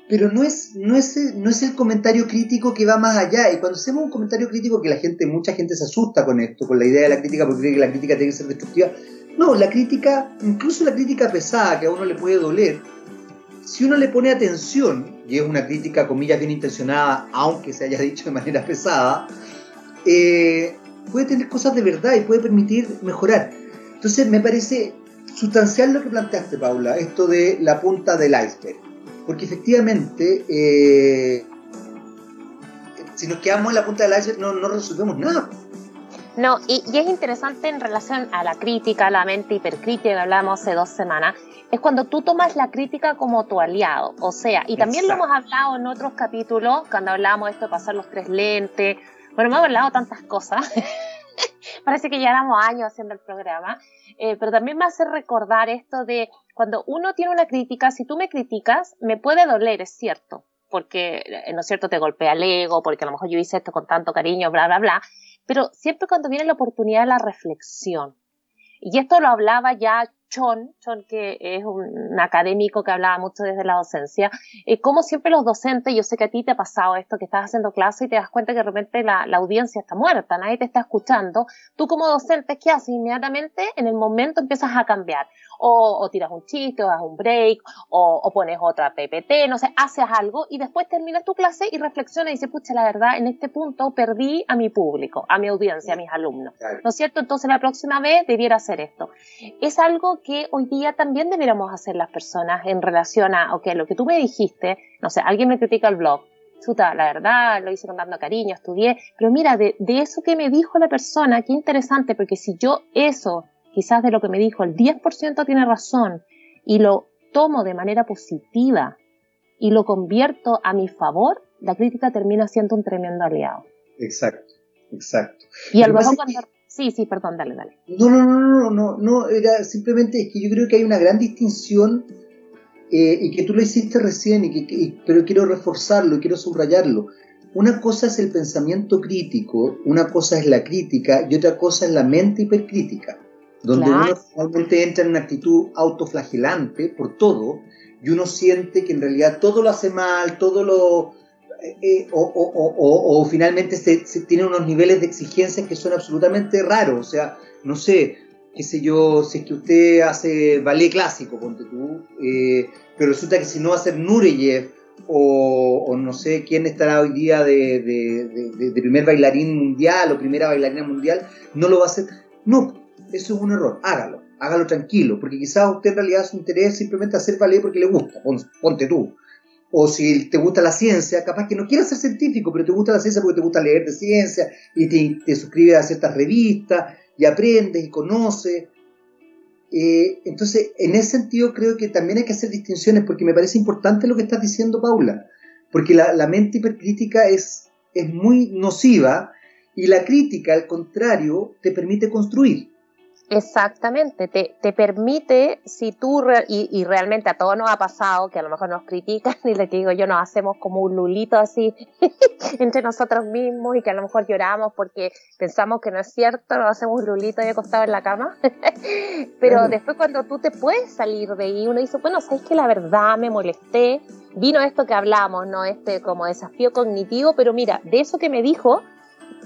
pero no es, no, es, no es el comentario crítico que va más allá. Y cuando hacemos un comentario crítico que la gente, mucha gente se asusta con esto, con la idea de la crítica, porque cree que la crítica tiene que ser destructiva. No, la crítica, incluso la crítica pesada que a uno le puede doler, si uno le pone atención, y es una crítica, comillas, bien intencionada, aunque se haya dicho de manera pesada, eh, puede tener cosas de verdad y puede permitir mejorar. Entonces me parece sustancial lo que planteaste, Paula, esto de la punta del iceberg porque efectivamente, eh, si nos quedamos en la punta del iceberg no, no resolvemos nada. No, y, es interesante en relación a la crítica, a la mente hipercrítica que hablábamos hace dos semanas, es cuando tú tomas la crítica como tu aliado. O sea, y también lo hemos hablado en otros capítulos, cuando hablábamos de esto de pasar los tres lentes. Bueno, hemos hablado tantas cosas. Parece que llevamos años haciendo el programa. Eh, pero también me hace recordar esto de cuando uno tiene una crítica, si tú me criticas, me puede doler, es cierto, porque, eh, ¿no es cierto?, te golpea el ego, porque a lo mejor yo hice esto con tanto cariño, bla, bla, bla, pero siempre cuando viene la oportunidad de la reflexión, y esto lo hablaba ya Chon, Chon que es un, académico que hablaba mucho desde la docencia, eh, como siempre los docentes, yo sé que a ti te ha pasado esto, que estás haciendo clase y te das cuenta que de repente la, la audiencia está muerta, nadie te está escuchando, tú como docente, ¿qué haces? Inmediatamente en el momento empiezas a cambiar o, tiras un chiste, o das un break, o, pones otra PPT, no sé, haces algo y después terminas tu clase y reflexionas y dices, pucha, la verdad, en este punto perdí a mi público, a mi audiencia, a mis alumnos. ¿No es cierto? Entonces la próxima vez debiera hacer esto. Es algo que hoy día también deberíamos hacer las personas en relación a, ok, lo que tú me dijiste, no sé, alguien me critica el blog, chuta, la verdad, lo hice con tanto cariño, estudié, pero mira, de, de, eso que me dijo la persona, qué interesante, porque si yo eso quizás de lo que me dijo el 10% tiene razón y lo tomo de manera positiva y lo convierto a mi favor, la crítica termina siendo un tremendo aliado. Exacto, exacto. Y a lo mejor cuando... Sí, sí, perdón, dale, dale. No, no, no, no, no, no, era simplemente es que yo creo que hay una gran distinción eh, y que tú lo hiciste recién, y que, pero quiero reforzarlo, quiero subrayarlo. Una cosa es el pensamiento crítico, una cosa es la crítica y otra cosa es la mente hipercrítica donde uno realmente entra en una actitud autoflagelante por todo, y uno siente que en realidad todo lo hace mal, todo lo... Eh, eh, o, finalmente se, tiene unos niveles de exigencia que son absolutamente raros. O sea, no sé, qué sé yo, si es que usted hace ballet clásico, ponte tú, eh, pero resulta que si no va a ser Nureyev o, no sé quién estará hoy día de, de, primer bailarín mundial o primera bailarina mundial, no lo va a hacer. No, eso es un error, hágalo, hágalo tranquilo, porque quizás usted en realidad su interés es simplemente hacer ballet porque le gusta, ponte tú. O si te gusta la ciencia, capaz que no quieras ser científico, pero te gusta la ciencia porque te gusta leer de ciencia y te, suscribes a ciertas revistas y aprendes y conoces. Eh, entonces, en ese sentido creo que también hay que hacer distinciones porque me parece importante lo que estás diciendo, Paula, porque la, mente hipercrítica es, es muy nociva y la crítica, al contrario, te permite construir. Exactamente, te, te permite, si tú, y, realmente a todos nos ha pasado, que a lo mejor nos critican y les digo yo, nos hacemos como un lulito así entre nosotros mismos y que a lo mejor lloramos porque pensamos que no es cierto, nos hacemos un lulito ahí acostado en la cama. Pero después cuando tú te puedes salir de ahí, uno dice, bueno, sabes que la verdad me molesté, vino esto que hablamos, ¿no? Este como desafío cognitivo, pero mira, de eso que me dijo,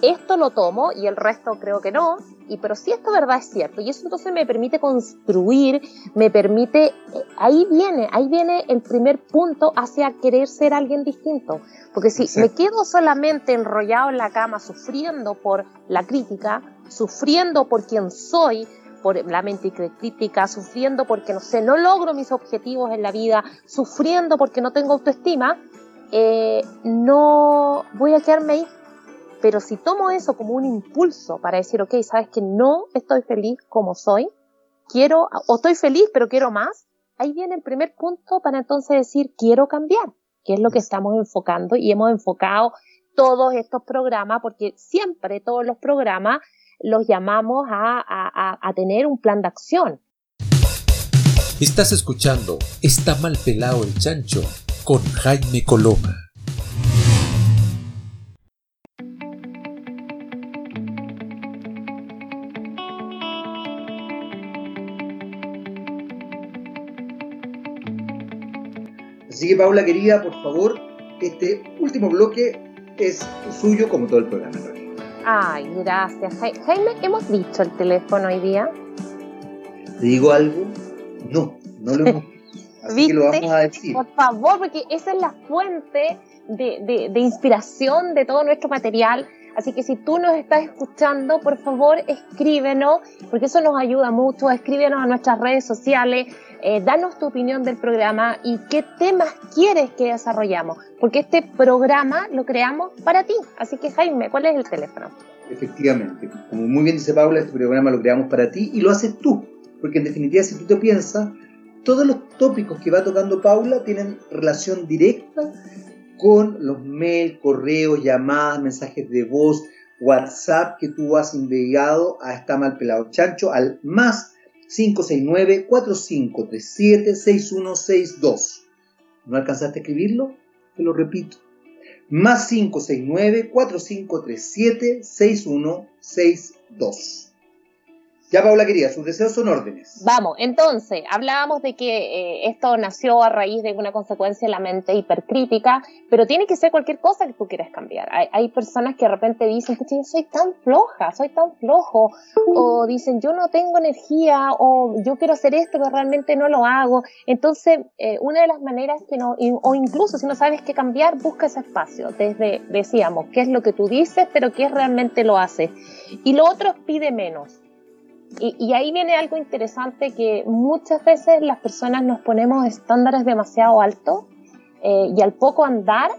esto lo tomo y el resto creo que no, y pero si esto verdad es cierto, y eso entonces me permite construir, me permite, eh, ahí viene, ahí viene el primer punto hacia querer ser alguien distinto, porque si me quedo solamente enrollado en la cama sufriendo por la crítica, sufriendo por quien soy, por la mente crítica, sufriendo porque no sé, no logro mis objetivos en la vida, sufriendo porque no tengo autoestima, eh, no voy a quedarme ahí pero si tomo eso como un impulso para decir, ok, sabes que no estoy feliz como soy, quiero, o estoy feliz pero quiero más, ahí viene el primer punto para entonces decir, quiero cambiar, que es lo que estamos enfocando y hemos enfocado todos estos programas, porque siempre todos los programas los llamamos a, a, a tener un plan de acción. Estás escuchando Está mal pelado el chancho con Jaime Coloma. Así que Paula querida, por favor, este último bloque es suyo como todo el programa. Ay, gracias. Jaime, ¿hemos dicho el teléfono hoy día? ¿Te digo algo? No, no lo hemos Así que lo vamos a decir. Por favor, porque esa es la fuente de, de, inspiración de todo nuestro material. Así que si tú nos estás escuchando, por favor, escríbenos, porque eso nos ayuda mucho. Escríbenos a nuestras redes sociales, eh, danos tu opinión del programa y qué temas quieres que desarrollamos, porque este programa lo creamos para ti. Así que Jaime, ¿cuál es el teléfono? Efectivamente, como muy bien dice Paula, este programa lo creamos para ti y lo haces tú, porque en definitiva si tú te piensas, todos los tópicos que va tocando Paula tienen relación directa con los mails, correos, llamadas, mensajes de voz, WhatsApp que tú has enviado a esta mal pelado chancho al más 569-4537-6162. ¿No alcanzaste a escribirlo? Te lo repito. Más 569-4537-6162. Ya, Paula querida, sus deseos son órdenes. Vamos, entonces, hablábamos de que eh, esto nació a raíz de una consecuencia de la mente hipercrítica, pero tiene que ser cualquier cosa que tú quieras cambiar. Hay, personas que de repente dicen, que soy tan floja, soy tan flojo, o dicen, yo no tengo energía, o yo quiero hacer esto, pero realmente no lo hago. Entonces, eh, una de las maneras que no, o incluso si no sabes qué cambiar, busca ese espacio. Desde, decíamos, qué es lo que tú dices, pero qué realmente lo haces. Y lo otro pide menos y, ahí viene algo interesante que muchas veces las personas nos ponemos estándares demasiado altos eh, y al poco andar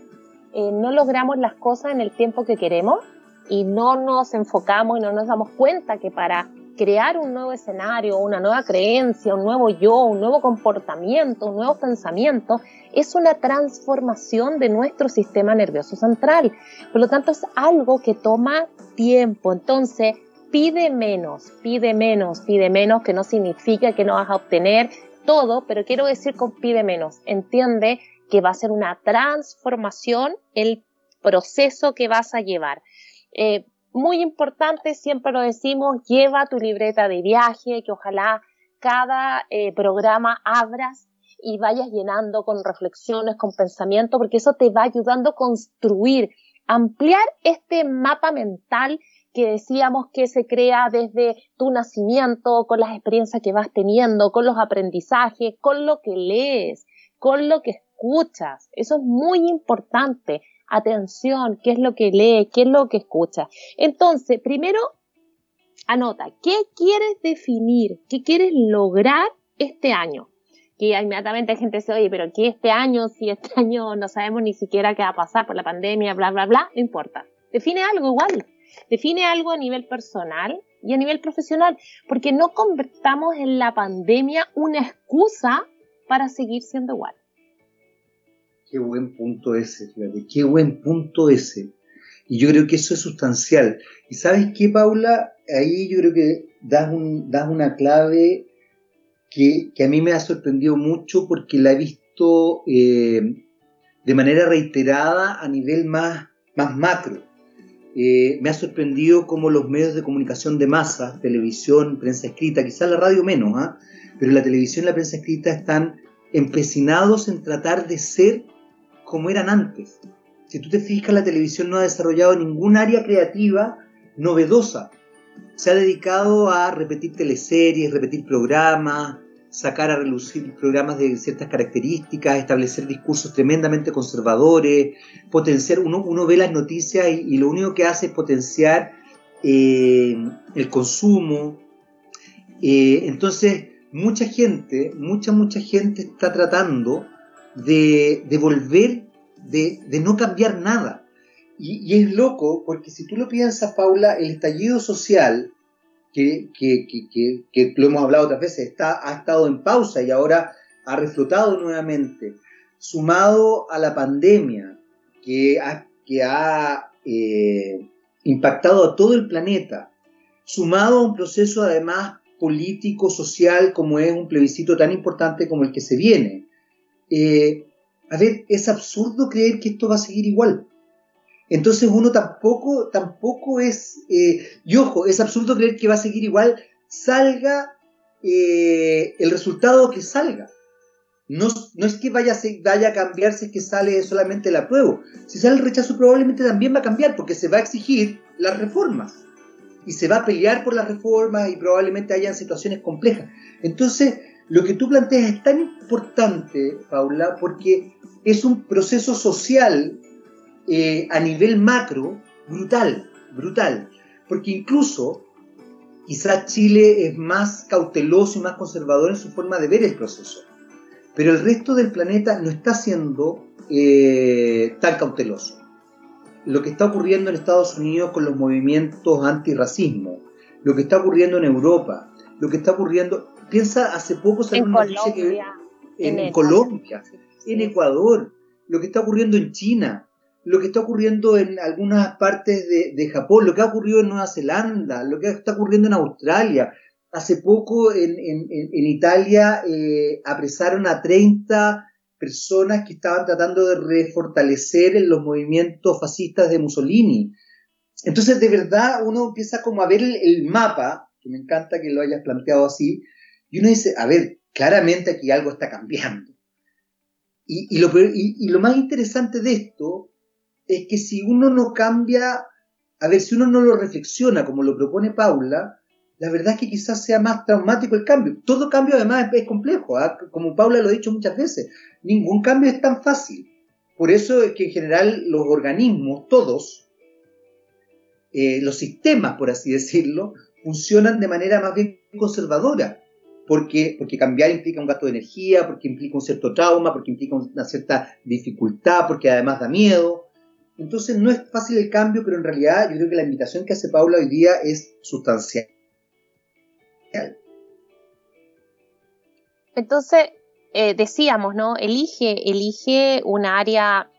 eh, no logramos las cosas en el tiempo que queremos y no nos enfocamos y no nos damos cuenta que para crear un nuevo escenario, una nueva creencia, un nuevo yo, un nuevo comportamiento, un nuevo pensamiento, es una transformación de nuestro sistema nervioso central. Por lo tanto, es algo que toma tiempo. Entonces, pide menos, pide menos, pide menos, que no significa que no vas a obtener todo, pero quiero decir con pide menos. Entiende que va a ser una transformación el proceso que vas a llevar. Eh, muy importante, siempre lo decimos, lleva tu libreta de viaje, que ojalá cada eh, programa abras y vayas llenando con reflexiones, con pensamiento, porque eso te va ayudando a construir, ampliar este mapa mental que decíamos que se crea desde tu nacimiento, con las experiencias que vas teniendo, con los aprendizajes, con lo que lees, con lo que escuchas. Eso es muy importante. Atención, qué es lo que lee, qué es lo que escucha. Entonces, primero, anota, ¿qué quieres definir? ¿Qué quieres lograr este año? Que inmediatamente hay gente dice, oye, pero ¿qué este año? Si este año no sabemos ni siquiera qué va a pasar por la pandemia, bla, bla, bla, no importa. Define algo igual. Define algo a nivel personal y a nivel profesional, porque no convertamos en la pandemia una excusa para seguir siendo igual. Qué buen punto ese, fíjate, qué buen punto ese. Y yo creo que eso es sustancial. Y sabes qué, Paula, ahí yo creo que das, un, das una clave que, a mí me ha sorprendido mucho porque la he visto eh, de manera reiterada a nivel más, más macro. Eh, me ha sorprendido cómo los medios de comunicación de masa, televisión, prensa escrita, quizás la radio menos, ¿ah? pero la televisión y la prensa escrita están empecinados en tratar de ser como eran antes. Si tú te fijas, la televisión no ha desarrollado ningún área creativa novedosa. Se ha dedicado a repetir teleseries, repetir programas, sacar a relucir programas de ciertas características, establecer discursos tremendamente conservadores, potenciar, uno, uno ve las noticias y, lo único que hace es potenciar eh, el consumo. Eh, entonces, mucha gente, mucha, mucha gente está tratando de, de volver, de, de, no cambiar nada. Y, y es loco porque si tú lo piensas, Paula, el estallido social que, que, lo hemos hablado otras veces, está, ha estado en pausa y ahora ha reflotado nuevamente, sumado a la pandemia que ha, que ha eh, impactado a todo el planeta, sumado a un proceso además político, social, como es un plebiscito tan importante como el que se viene. Eh, a ver, es absurdo creer que esto va a seguir igual. Entonces uno tampoco, tampoco es, eh, y ojo, es absurdo creer que va a seguir igual, salga eh, el resultado que salga. No, no es que vaya vaya a cambiar si es que sale solamente el apruebo. Si sale el rechazo probablemente también va a cambiar porque se va a exigir las reformas. Y se va a pelear por las reformas y probablemente hayan situaciones complejas. Entonces, lo que tú planteas es tan importante, Paula, porque es un proceso social eh, a nivel macro brutal, brutal. Porque incluso quizás Chile es más cauteloso y más conservador en su forma de ver el proceso. Pero el resto del planeta no está siendo eh, tan cauteloso. Lo que está ocurriendo en Estados Unidos con los movimientos antirracismo, lo que está ocurriendo en Europa, lo que está ocurriendo, piensa hace poco en Colombia, en, Colombia, en Ecuador, lo que está ocurriendo en China, lo que está ocurriendo en algunas partes de, Japón, lo que ha ocurrido en Nueva Zelanda, lo que está ocurriendo en Australia. Hace poco en, Italia eh, apresaron a 30 personas que estaban tratando de refortalecer en los movimientos fascistas de Mussolini. Entonces, de verdad, uno empieza como a ver el, mapa, que me encanta que lo hayas planteado así, y uno dice, a ver, claramente aquí algo está cambiando. Y, lo, y, lo, más interesante de esto es que si uno no cambia, a ver, si uno no lo reflexiona como lo propone Paula, la verdad es que quizás sea más traumático el cambio. Todo cambio además es, complejo, ¿ah? como Paula lo ha dicho muchas veces, ningún cambio es tan fácil. Por eso es que en general los organismos, todos, eh, los sistemas, por así decirlo, funcionan de manera más bien conservadora. Porque, porque cambiar implica un gasto de energía, porque implica un cierto trauma, porque implica una cierta dificultad, porque además da miedo. Entonces no es fácil el cambio, pero en realidad yo creo que la invitación que hace Paula hoy día es sustancial. Entonces, eh, decíamos, ¿no? Elige, elige un área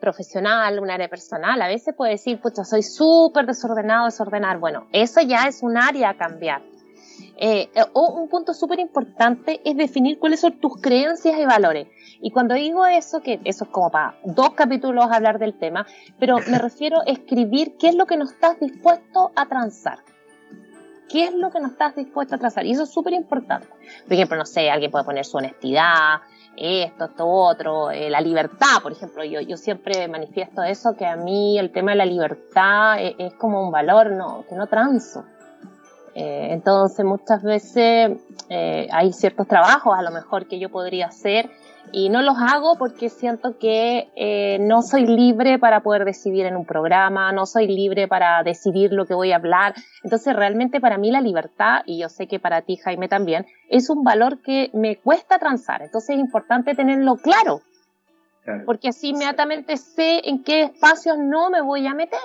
profesional, un área personal. A veces puede decir, pucha, soy súper desordenado, desordenar. Bueno, eso ya es un área a cambiar. Eh, o un punto súper importante es definir cuáles son tus creencias y valores. Y cuando digo eso, que eso es como para dos capítulos hablar del tema, pero me refiero a escribir qué es lo que no estás dispuesto a transar. qué es lo que no estás dispuesto a trazar. Y eso es súper importante. Por ejemplo, no sé, alguien puede poner su honestidad, esto, esto, otro, eh, la libertad, por ejemplo, yo, yo siempre manifiesto eso, que a mí el tema de la libertad es, es como un valor no, que no transo. Eh, entonces muchas veces eh, hay ciertos trabajos a lo mejor que yo podría hacer y no los hago porque siento que eh, no soy libre para poder decidir en un programa, no soy libre para decidir lo que voy a hablar. Entonces realmente para mí la libertad, y yo sé que para ti Jaime también, es un valor que me cuesta transar. Entonces es importante tenerlo claro, porque así inmediatamente sé en qué espacios no me voy a meter.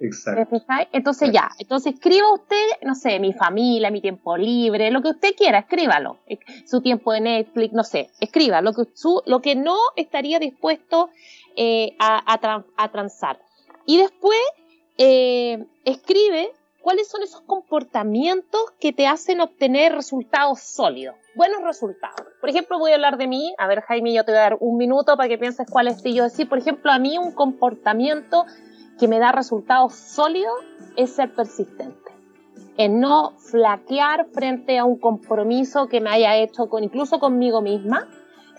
Exacto. Entonces ya, entonces escriba usted, no sé, mi familia, mi tiempo libre, lo que usted quiera, escríbalo. Su tiempo de Netflix, no sé, escriba lo que, su, lo que no estaría dispuesto eh, a, a, transar. Y después eh, escribe cuáles son esos comportamientos que te hacen obtener resultados sólidos, buenos resultados. Por ejemplo, voy a hablar de mí. A ver, Jaime, yo te voy a dar un minuto para que pienses cuál es yo decir. Por ejemplo, a mí un comportamiento que me da resultados sólidos es ser persistente, en no flaquear frente a un compromiso que me haya hecho con incluso conmigo misma.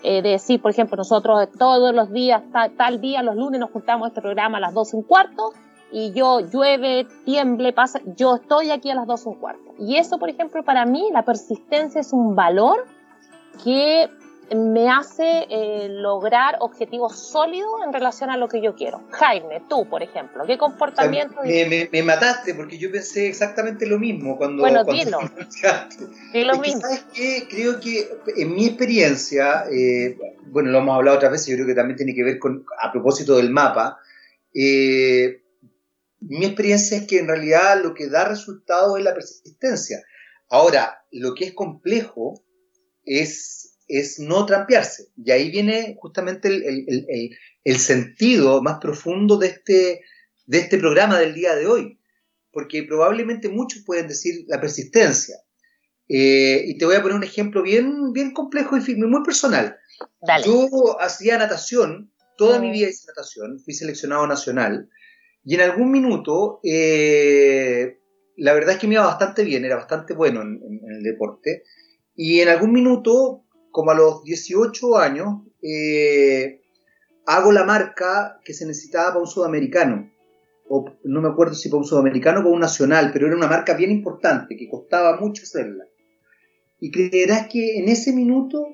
Eh, de decir, por ejemplo, nosotros todos los días, tal, día, los lunes nos juntamos a este programa a las 12 un cuarto y yo llueve, tiemble, pasa, yo estoy aquí a las 12 un cuarto. Y eso, por ejemplo, para mí la persistencia es un valor que me hace eh, lograr objetivos sólidos en relación a lo que yo quiero. Jaime, tú, por ejemplo, ¿qué comportamiento? me, mataste porque yo pensé exactamente lo mismo cuando... Bueno, dilo. lo mismo. ¿Sabes qué? Creo que en mi experiencia, eh, bueno, lo hemos hablado otras veces, yo creo que también tiene que ver con, a propósito del mapa, eh, mi experiencia es que en realidad lo que da resultado es la persistencia. Ahora, lo que es complejo es es no trampearse. Y ahí viene justamente el, sentido más profundo de este, de este programa del día de hoy. Porque probablemente muchos pueden decir la persistencia. Eh, y te voy a poner un ejemplo bien, bien complejo y muy personal. Yo hacía natación, toda mi mm. vida hice natación, fui seleccionado nacional. Y en algún minuto, eh, la verdad es que me iba bastante bien, era bastante bueno en, en el deporte. Y en algún minuto como a los 18 años, eh, hago la marca que se necesitaba para un sudamericano. O no me acuerdo si para un sudamericano o para un nacional, pero era una marca bien importante, que costaba mucho hacerla. Y creerás que en ese minuto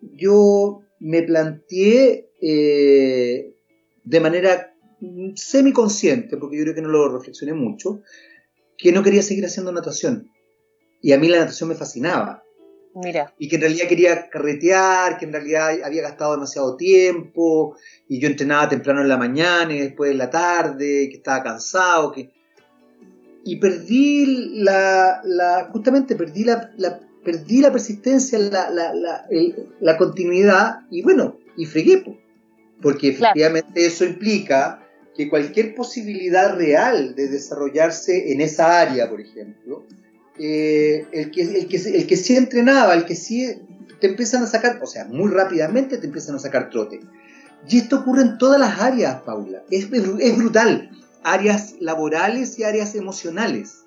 yo me planteé eh, de manera semiconsciente, porque yo creo que no lo reflexioné mucho, que no quería seguir haciendo natación. Y a mí la natación me fascinaba. Y que en realidad quería carretear, que en realidad había gastado demasiado tiempo, y yo entrenaba temprano en la mañana y después en la tarde, que estaba cansado, que... Y perdí la, justamente perdí la, perdí la persistencia, la, continuidad, y bueno, y fregué, porque efectivamente eso implica que cualquier posibilidad real de desarrollarse en esa área, por ejemplo, eh, el, que, el, que, el que sí entrenaba, el que sí te empiezan a sacar, o sea, muy rápidamente te empiezan a sacar trote. Y esto ocurre en todas las áreas, Paula. Es, es brutal. Áreas laborales y áreas emocionales.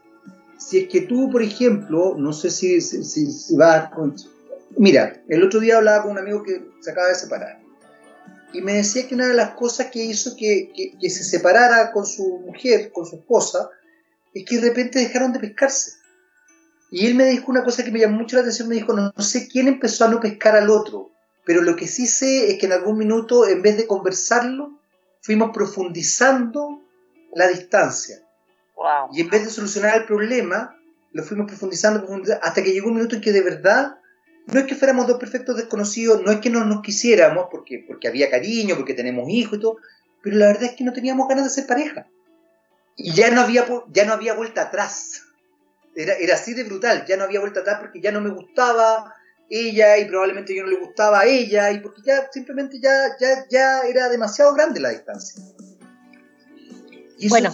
Si es que tú, por ejemplo, no sé si, si, vas con... Mira, el otro día hablaba con un amigo que se acaba de separar. Y me decía que una de las cosas que hizo que, que se separara con su mujer, con su esposa, es que de repente dejaron de pescarse y él me dijo una cosa que me llamó mucho la atención, me dijo, no, sé quién empezó a no pescar al otro, pero lo que sí sé es que en algún minuto, en vez de conversarlo, fuimos profundizando la distancia. Y en vez de solucionar el problema, lo fuimos profundizando, hasta que llegó un minuto en que de verdad, no es que fuéramos dos perfectos desconocidos, no es que no nos quisiéramos, porque, porque había cariño, porque tenemos hijos y todo, pero la verdad es que no teníamos ganas de ser pareja. Y ya no había, ya no había vuelta atrás era, era así de brutal, ya no había vuelta atrás porque ya no me gustaba ella y probablemente yo no le gustaba a ella y porque ya simplemente ya, ya, ya era demasiado grande la distancia. Y eso, bueno.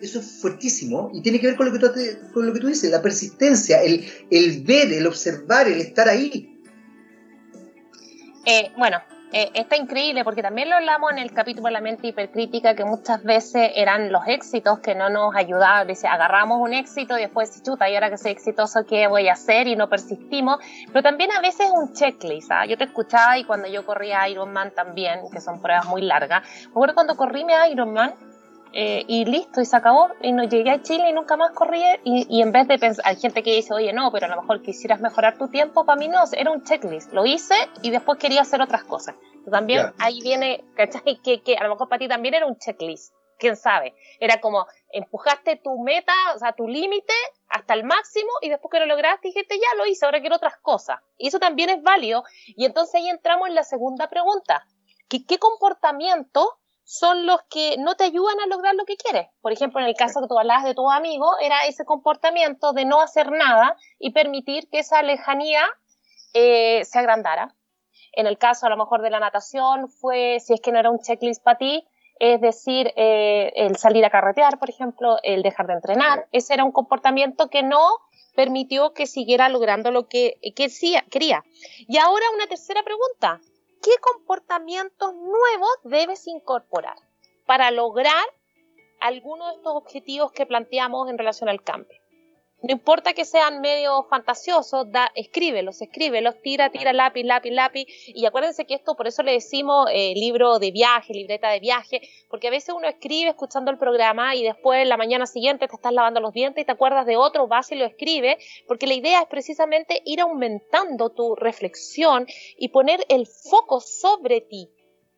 eso es fuertísimo y tiene que ver con lo que tú, con lo que tú dices, la persistencia, el, el ver, el observar, el estar ahí. Eh, bueno, eh, está increíble porque también lo hablamos en el capítulo de la mente hipercrítica que muchas veces eran los éxitos que no nos ayudaban. Dice, agarramos un éxito y después, chuta, y ahora que soy exitoso, ¿qué voy a hacer? Y no persistimos. Pero también a veces un checklist. ¿ah? Yo te escuchaba y cuando yo corría Ironman también, que son pruebas muy largas. Me acuerdo cuando corrí mi Ironman, eh, y listo, y se acabó, y no llegué a Chile y nunca más corrí, y, y, en vez de pensar, hay gente que dice, oye, no, pero a lo mejor quisieras mejorar tu tiempo, para mí no, era un checklist, lo hice y después quería hacer otras cosas. También ahí viene, ¿cachai? Que, que a lo mejor para ti también era un checklist, quién sabe, era como, empujaste tu meta, o sea, tu límite hasta el máximo y después que lo lograste dijiste, ya lo hice, ahora quiero otras cosas. Y eso también es válido. Y entonces ahí entramos en la segunda pregunta, ¿qué, qué comportamiento son los que no te ayudan a lograr lo que quieres. Por ejemplo, en el caso que tú hablabas de tu amigo, era ese comportamiento de no hacer nada y permitir que esa lejanía eh, se agrandara. En el caso a lo mejor de la natación fue, si es que no era un checklist para ti, es decir, eh, el salir a carretear, por ejemplo, el dejar de entrenar. Ese era un comportamiento que no permitió que siguiera logrando lo que, que quería. Y ahora una tercera pregunta qué comportamientos nuevos debes incorporar para lograr alguno de estos objetivos que planteamos en relación al cambio. No importa que sean medio fantasiosos, da, escríbelos, escríbelos, tira, tira lápiz, lápiz, lápiz. Y acuérdense que esto, por eso le decimos eh, libro de viaje, libreta de viaje, porque a veces uno escribe escuchando el programa y después la mañana siguiente te estás lavando los dientes y te acuerdas de otro, vas y lo escribe, porque la idea es precisamente ir aumentando tu reflexión y poner el foco sobre ti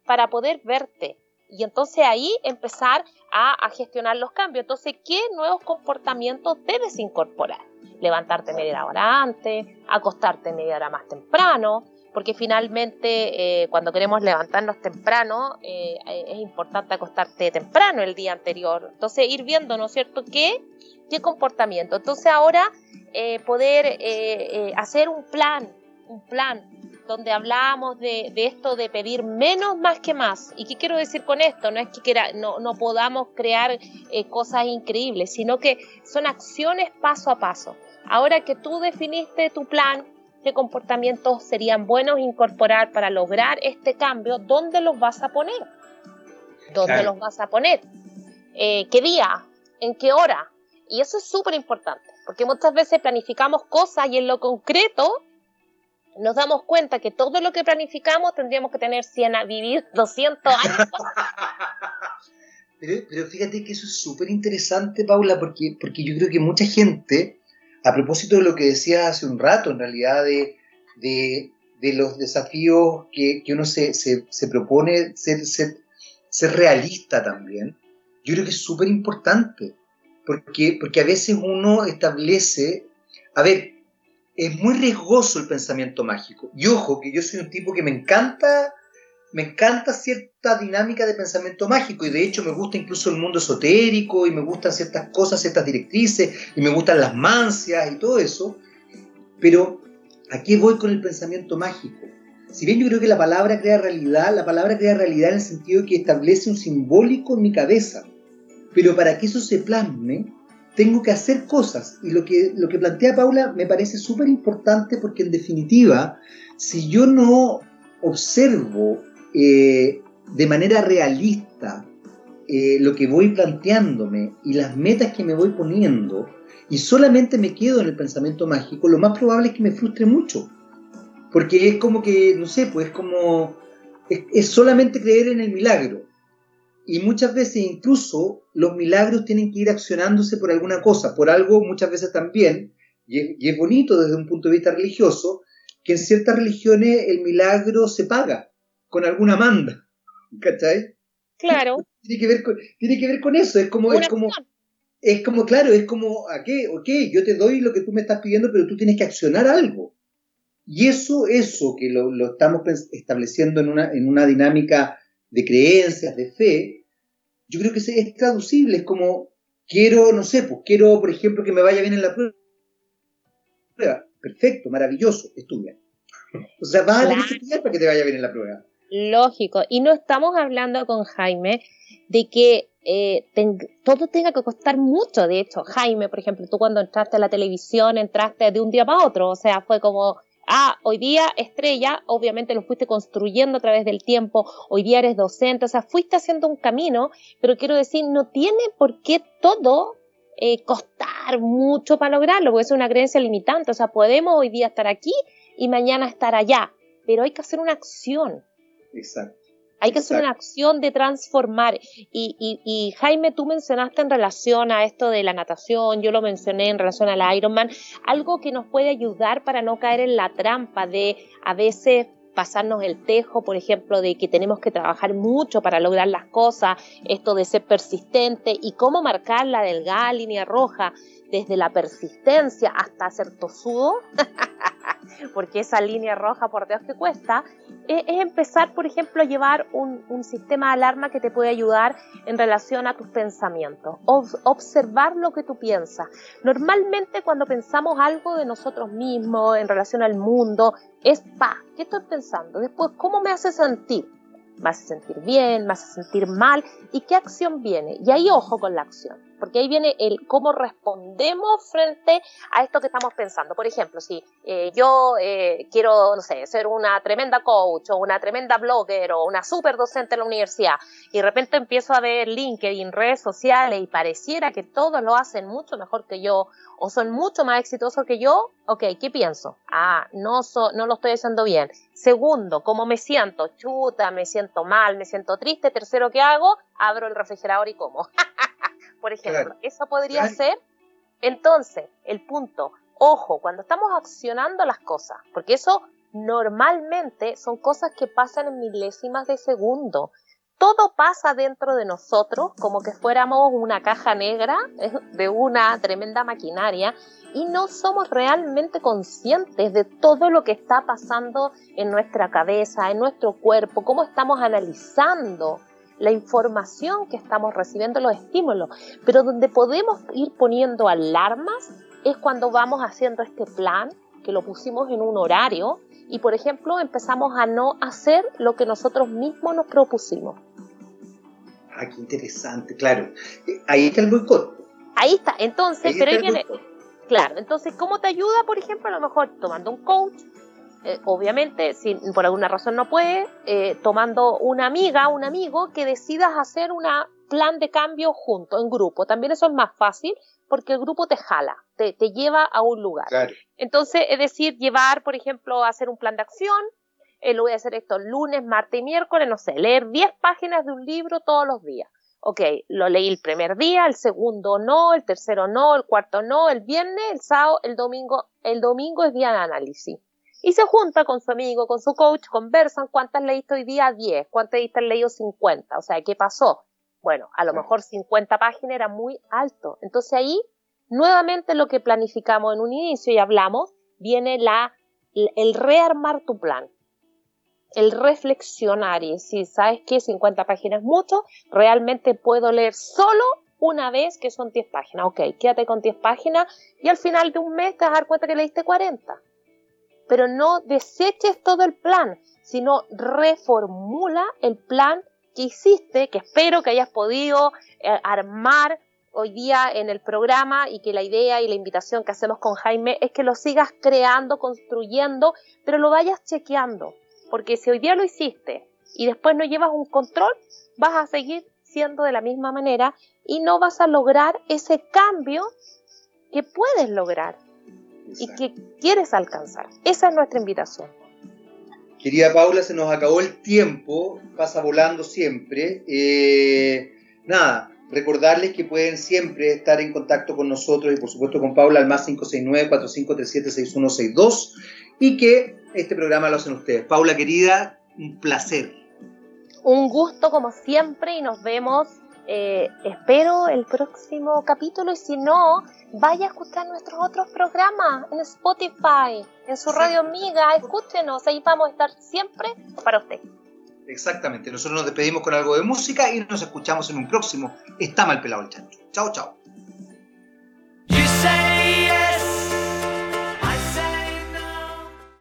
para poder verte, y entonces ahí empezar a, gestionar los cambios. Entonces, ¿qué nuevos comportamientos debes incorporar? Levantarte media hora antes, acostarte media hora más temprano, porque finalmente eh, cuando queremos levantarnos temprano eh, es importante acostarte temprano el día anterior. Entonces, ir viendo, ¿no es cierto?, qué, qué comportamiento. Entonces, ahora eh, poder hacer un plan, un plan donde hablábamos de, esto de pedir menos más que más. ¿Y qué quiero decir con esto? No es que no, no, podamos crear eh, cosas increíbles, sino que son acciones paso a paso. Ahora que tú definiste tu plan, qué comportamientos serían buenos incorporar para lograr este cambio, ¿dónde los vas a poner? ¿Dónde los vas a poner? Eh, ¿Qué día? ¿En qué hora? Y eso es súper importante, porque muchas veces planificamos cosas y en lo concreto nos damos cuenta que todo lo que planificamos tendríamos que tener 100 a vivir 200 años. pero, fíjate que eso es súper interesante, Paula, porque, porque yo creo que mucha gente, a propósito de lo que decías hace un rato, en realidad, de, de, los desafíos que, uno se, se, propone ser, ser, ser, realista también, yo creo que es súper importante, porque, porque a veces uno establece, a ver, es muy riesgoso el pensamiento mágico. Y ojo, que yo soy un tipo que me encanta, me encanta cierta dinámica de pensamiento mágico y de hecho me gusta incluso el mundo esotérico y me gustan ciertas cosas, ciertas directrices y me gustan las mancias y todo eso. Pero ¿a qué voy con el pensamiento mágico? Si bien yo creo que la palabra crea realidad, la palabra crea realidad en el sentido de que establece un simbólico en mi cabeza. Pero para que eso se plasme, tengo que hacer cosas. Y lo que, lo que plantea Paula me parece súper importante porque en definitiva, si yo no observo eh, de manera realista eh, lo que voy planteándome y las metas que me voy poniendo, y solamente me quedo en el pensamiento mágico, lo más probable es que me frustre mucho. Porque es como que, no sé, pues como, es solamente creer en el milagro y muchas veces incluso los milagros tienen que ir accionándose por alguna cosa, por algo muchas veces también, y es, bonito desde un punto de vista religioso, que en ciertas religiones el milagro se paga con alguna manda, ¿cachai? Claro. Tiene que ver con, tiene que ver con eso, es como, es como, es como, claro, es como, ¿a qué? Ok, yo te doy lo que tú me estás pidiendo, pero tú tienes que accionar algo. Y eso, eso que lo, lo estamos estableciendo en una, en una dinámica de creencias, de fe, yo creo que es traducible, es como, quiero, no sé, pues quiero, por ejemplo, que me vaya bien en la prueba. Perfecto, maravilloso, estudia. O sea, vas a tener que estudiar para que te vaya bien en la prueba. Lógico, y no estamos hablando con Jaime de que eh, todo tenga que costar mucho. De hecho, Jaime, por ejemplo, tú cuando entraste a la televisión entraste de un día para otro, o sea, fue como Ah, hoy día estrella, obviamente lo fuiste construyendo a través del tiempo, hoy día eres docente, o sea, fuiste haciendo un camino, pero quiero decir, no tiene por qué todo eh, costar mucho para lograrlo, porque es una creencia limitante, o sea, podemos hoy día estar aquí y mañana estar allá, pero hay que hacer una acción. Exacto. Hay que hacer una acción de transformar. Y, y, y, Jaime, tú mencionaste en relación a esto de la natación, yo lo mencioné en relación al Ironman, algo que nos puede ayudar para no caer en la trampa de a veces pasarnos el tejo, por ejemplo, de que tenemos que trabajar mucho para lograr las cosas, esto de ser persistente y cómo marcar la delgada línea roja desde la persistencia hasta ser tosudo, porque esa línea roja, por Dios que cuesta, es, empezar, por ejemplo, a llevar un, sistema de alarma que te puede ayudar en relación a tus pensamientos, observar lo que tú piensas. Normalmente cuando pensamos algo de nosotros mismos en relación al mundo, es, pa, ¿qué estoy pensando? Después, ¿cómo me hace sentir? ¿Me hace sentir bien? ¿Me hace sentir mal? ¿Y qué acción viene? Y ahí ojo con la acción porque ahí viene el cómo respondemos frente a esto que estamos pensando. Por ejemplo, si eh, yo eh, quiero, no sé, ser una tremenda coach o una tremenda blogger o una super docente en la universidad y de repente empiezo a ver LinkedIn, redes sociales y pareciera que todos lo hacen mucho mejor que yo o son mucho más exitosos que yo, ok, ¿qué pienso? Ah, no, no lo estoy haciendo bien. Segundo, ¿cómo me siento? Chuta, me siento mal, me siento triste. Tercero, ¿qué hago? Abro el refrigerador y como. por ejemplo. Eso podría ser. Entonces, el punto, ojo, cuando estamos accionando las cosas, porque eso normalmente son cosas que pasan en milésimas de segundo. Todo pasa dentro de nosotros como que fuéramos una caja negra de una tremenda maquinaria y no somos realmente conscientes de todo lo que está pasando en nuestra cabeza, en nuestro cuerpo, cómo estamos analizando la información que estamos recibiendo, los estímulos, pero donde podemos ir poniendo alarmas es cuando vamos haciendo este plan, que lo pusimos en un horario, y por ejemplo empezamos a no hacer lo que nosotros mismos nos propusimos. Ah, qué interesante, claro. Eh, ahí está el boicot. Ahí está, entonces, pero ahí viene, claro, entonces, ¿cómo te ayuda, por ejemplo, a lo mejor tomando un coach, eh, obviamente, si por alguna razón no puede, eh, tomando una amiga, un amigo, que decidas hacer un plan de cambio junto, en grupo. También eso es más fácil porque el grupo te jala, te, lleva a un lugar. Entonces, es decir, llevar, por ejemplo, a hacer un plan de acción, eh, lo voy a hacer esto lunes, martes y miércoles, no sé, leer 10 páginas de un libro todos los días. Ok, lo leí el primer día, el segundo no, el tercero no, el cuarto no, el viernes, el sábado, el domingo, el domingo es día de análisis y se junta con su amigo, con su coach, conversan cuántas leíste hoy día, 10, cuántas has leído 50, o sea, ¿qué pasó? Bueno, a lo mejor 50 páginas era muy alto. Entonces ahí, nuevamente lo que planificamos en un inicio y hablamos, viene la, el rearmar tu plan, el reflexionar y si sabes que 50 páginas es mucho, realmente puedo leer solo una vez que son 10 páginas. Ok, quédate con 10 páginas y al final de un mes te vas a dar cuenta que leíste 40 pero no deseches todo el plan, sino reformula el plan que hiciste, que espero que hayas podido eh, armar hoy día en el programa y que la idea y la invitación que hacemos con Jaime es que lo sigas creando, construyendo, pero lo vayas chequeando, porque si hoy día lo hiciste y después no llevas un control, vas a seguir siendo de la misma manera y no vas a lograr ese cambio que puedes lograr y que quieres alcanzar. Esa es nuestra invitación. Querida Paula, se nos acabó el tiempo, pasa volando siempre. Eh, nada, recordarles que pueden siempre estar en contacto con nosotros y por supuesto con Paula al más 569-4537-6162 y que este programa lo hacen ustedes. Paula querida, un placer. Un gusto como siempre y nos vemos eh, espero el próximo capítulo y si no, vaya a escuchar nuestros otros programas en Spotify, en su radio amiga, escúchenos, ahí vamos a estar siempre para usted. Exactamente, nosotros nos despedimos con algo de música y nos escuchamos en un próximo Está mal pelado el chancho. Chao, chao.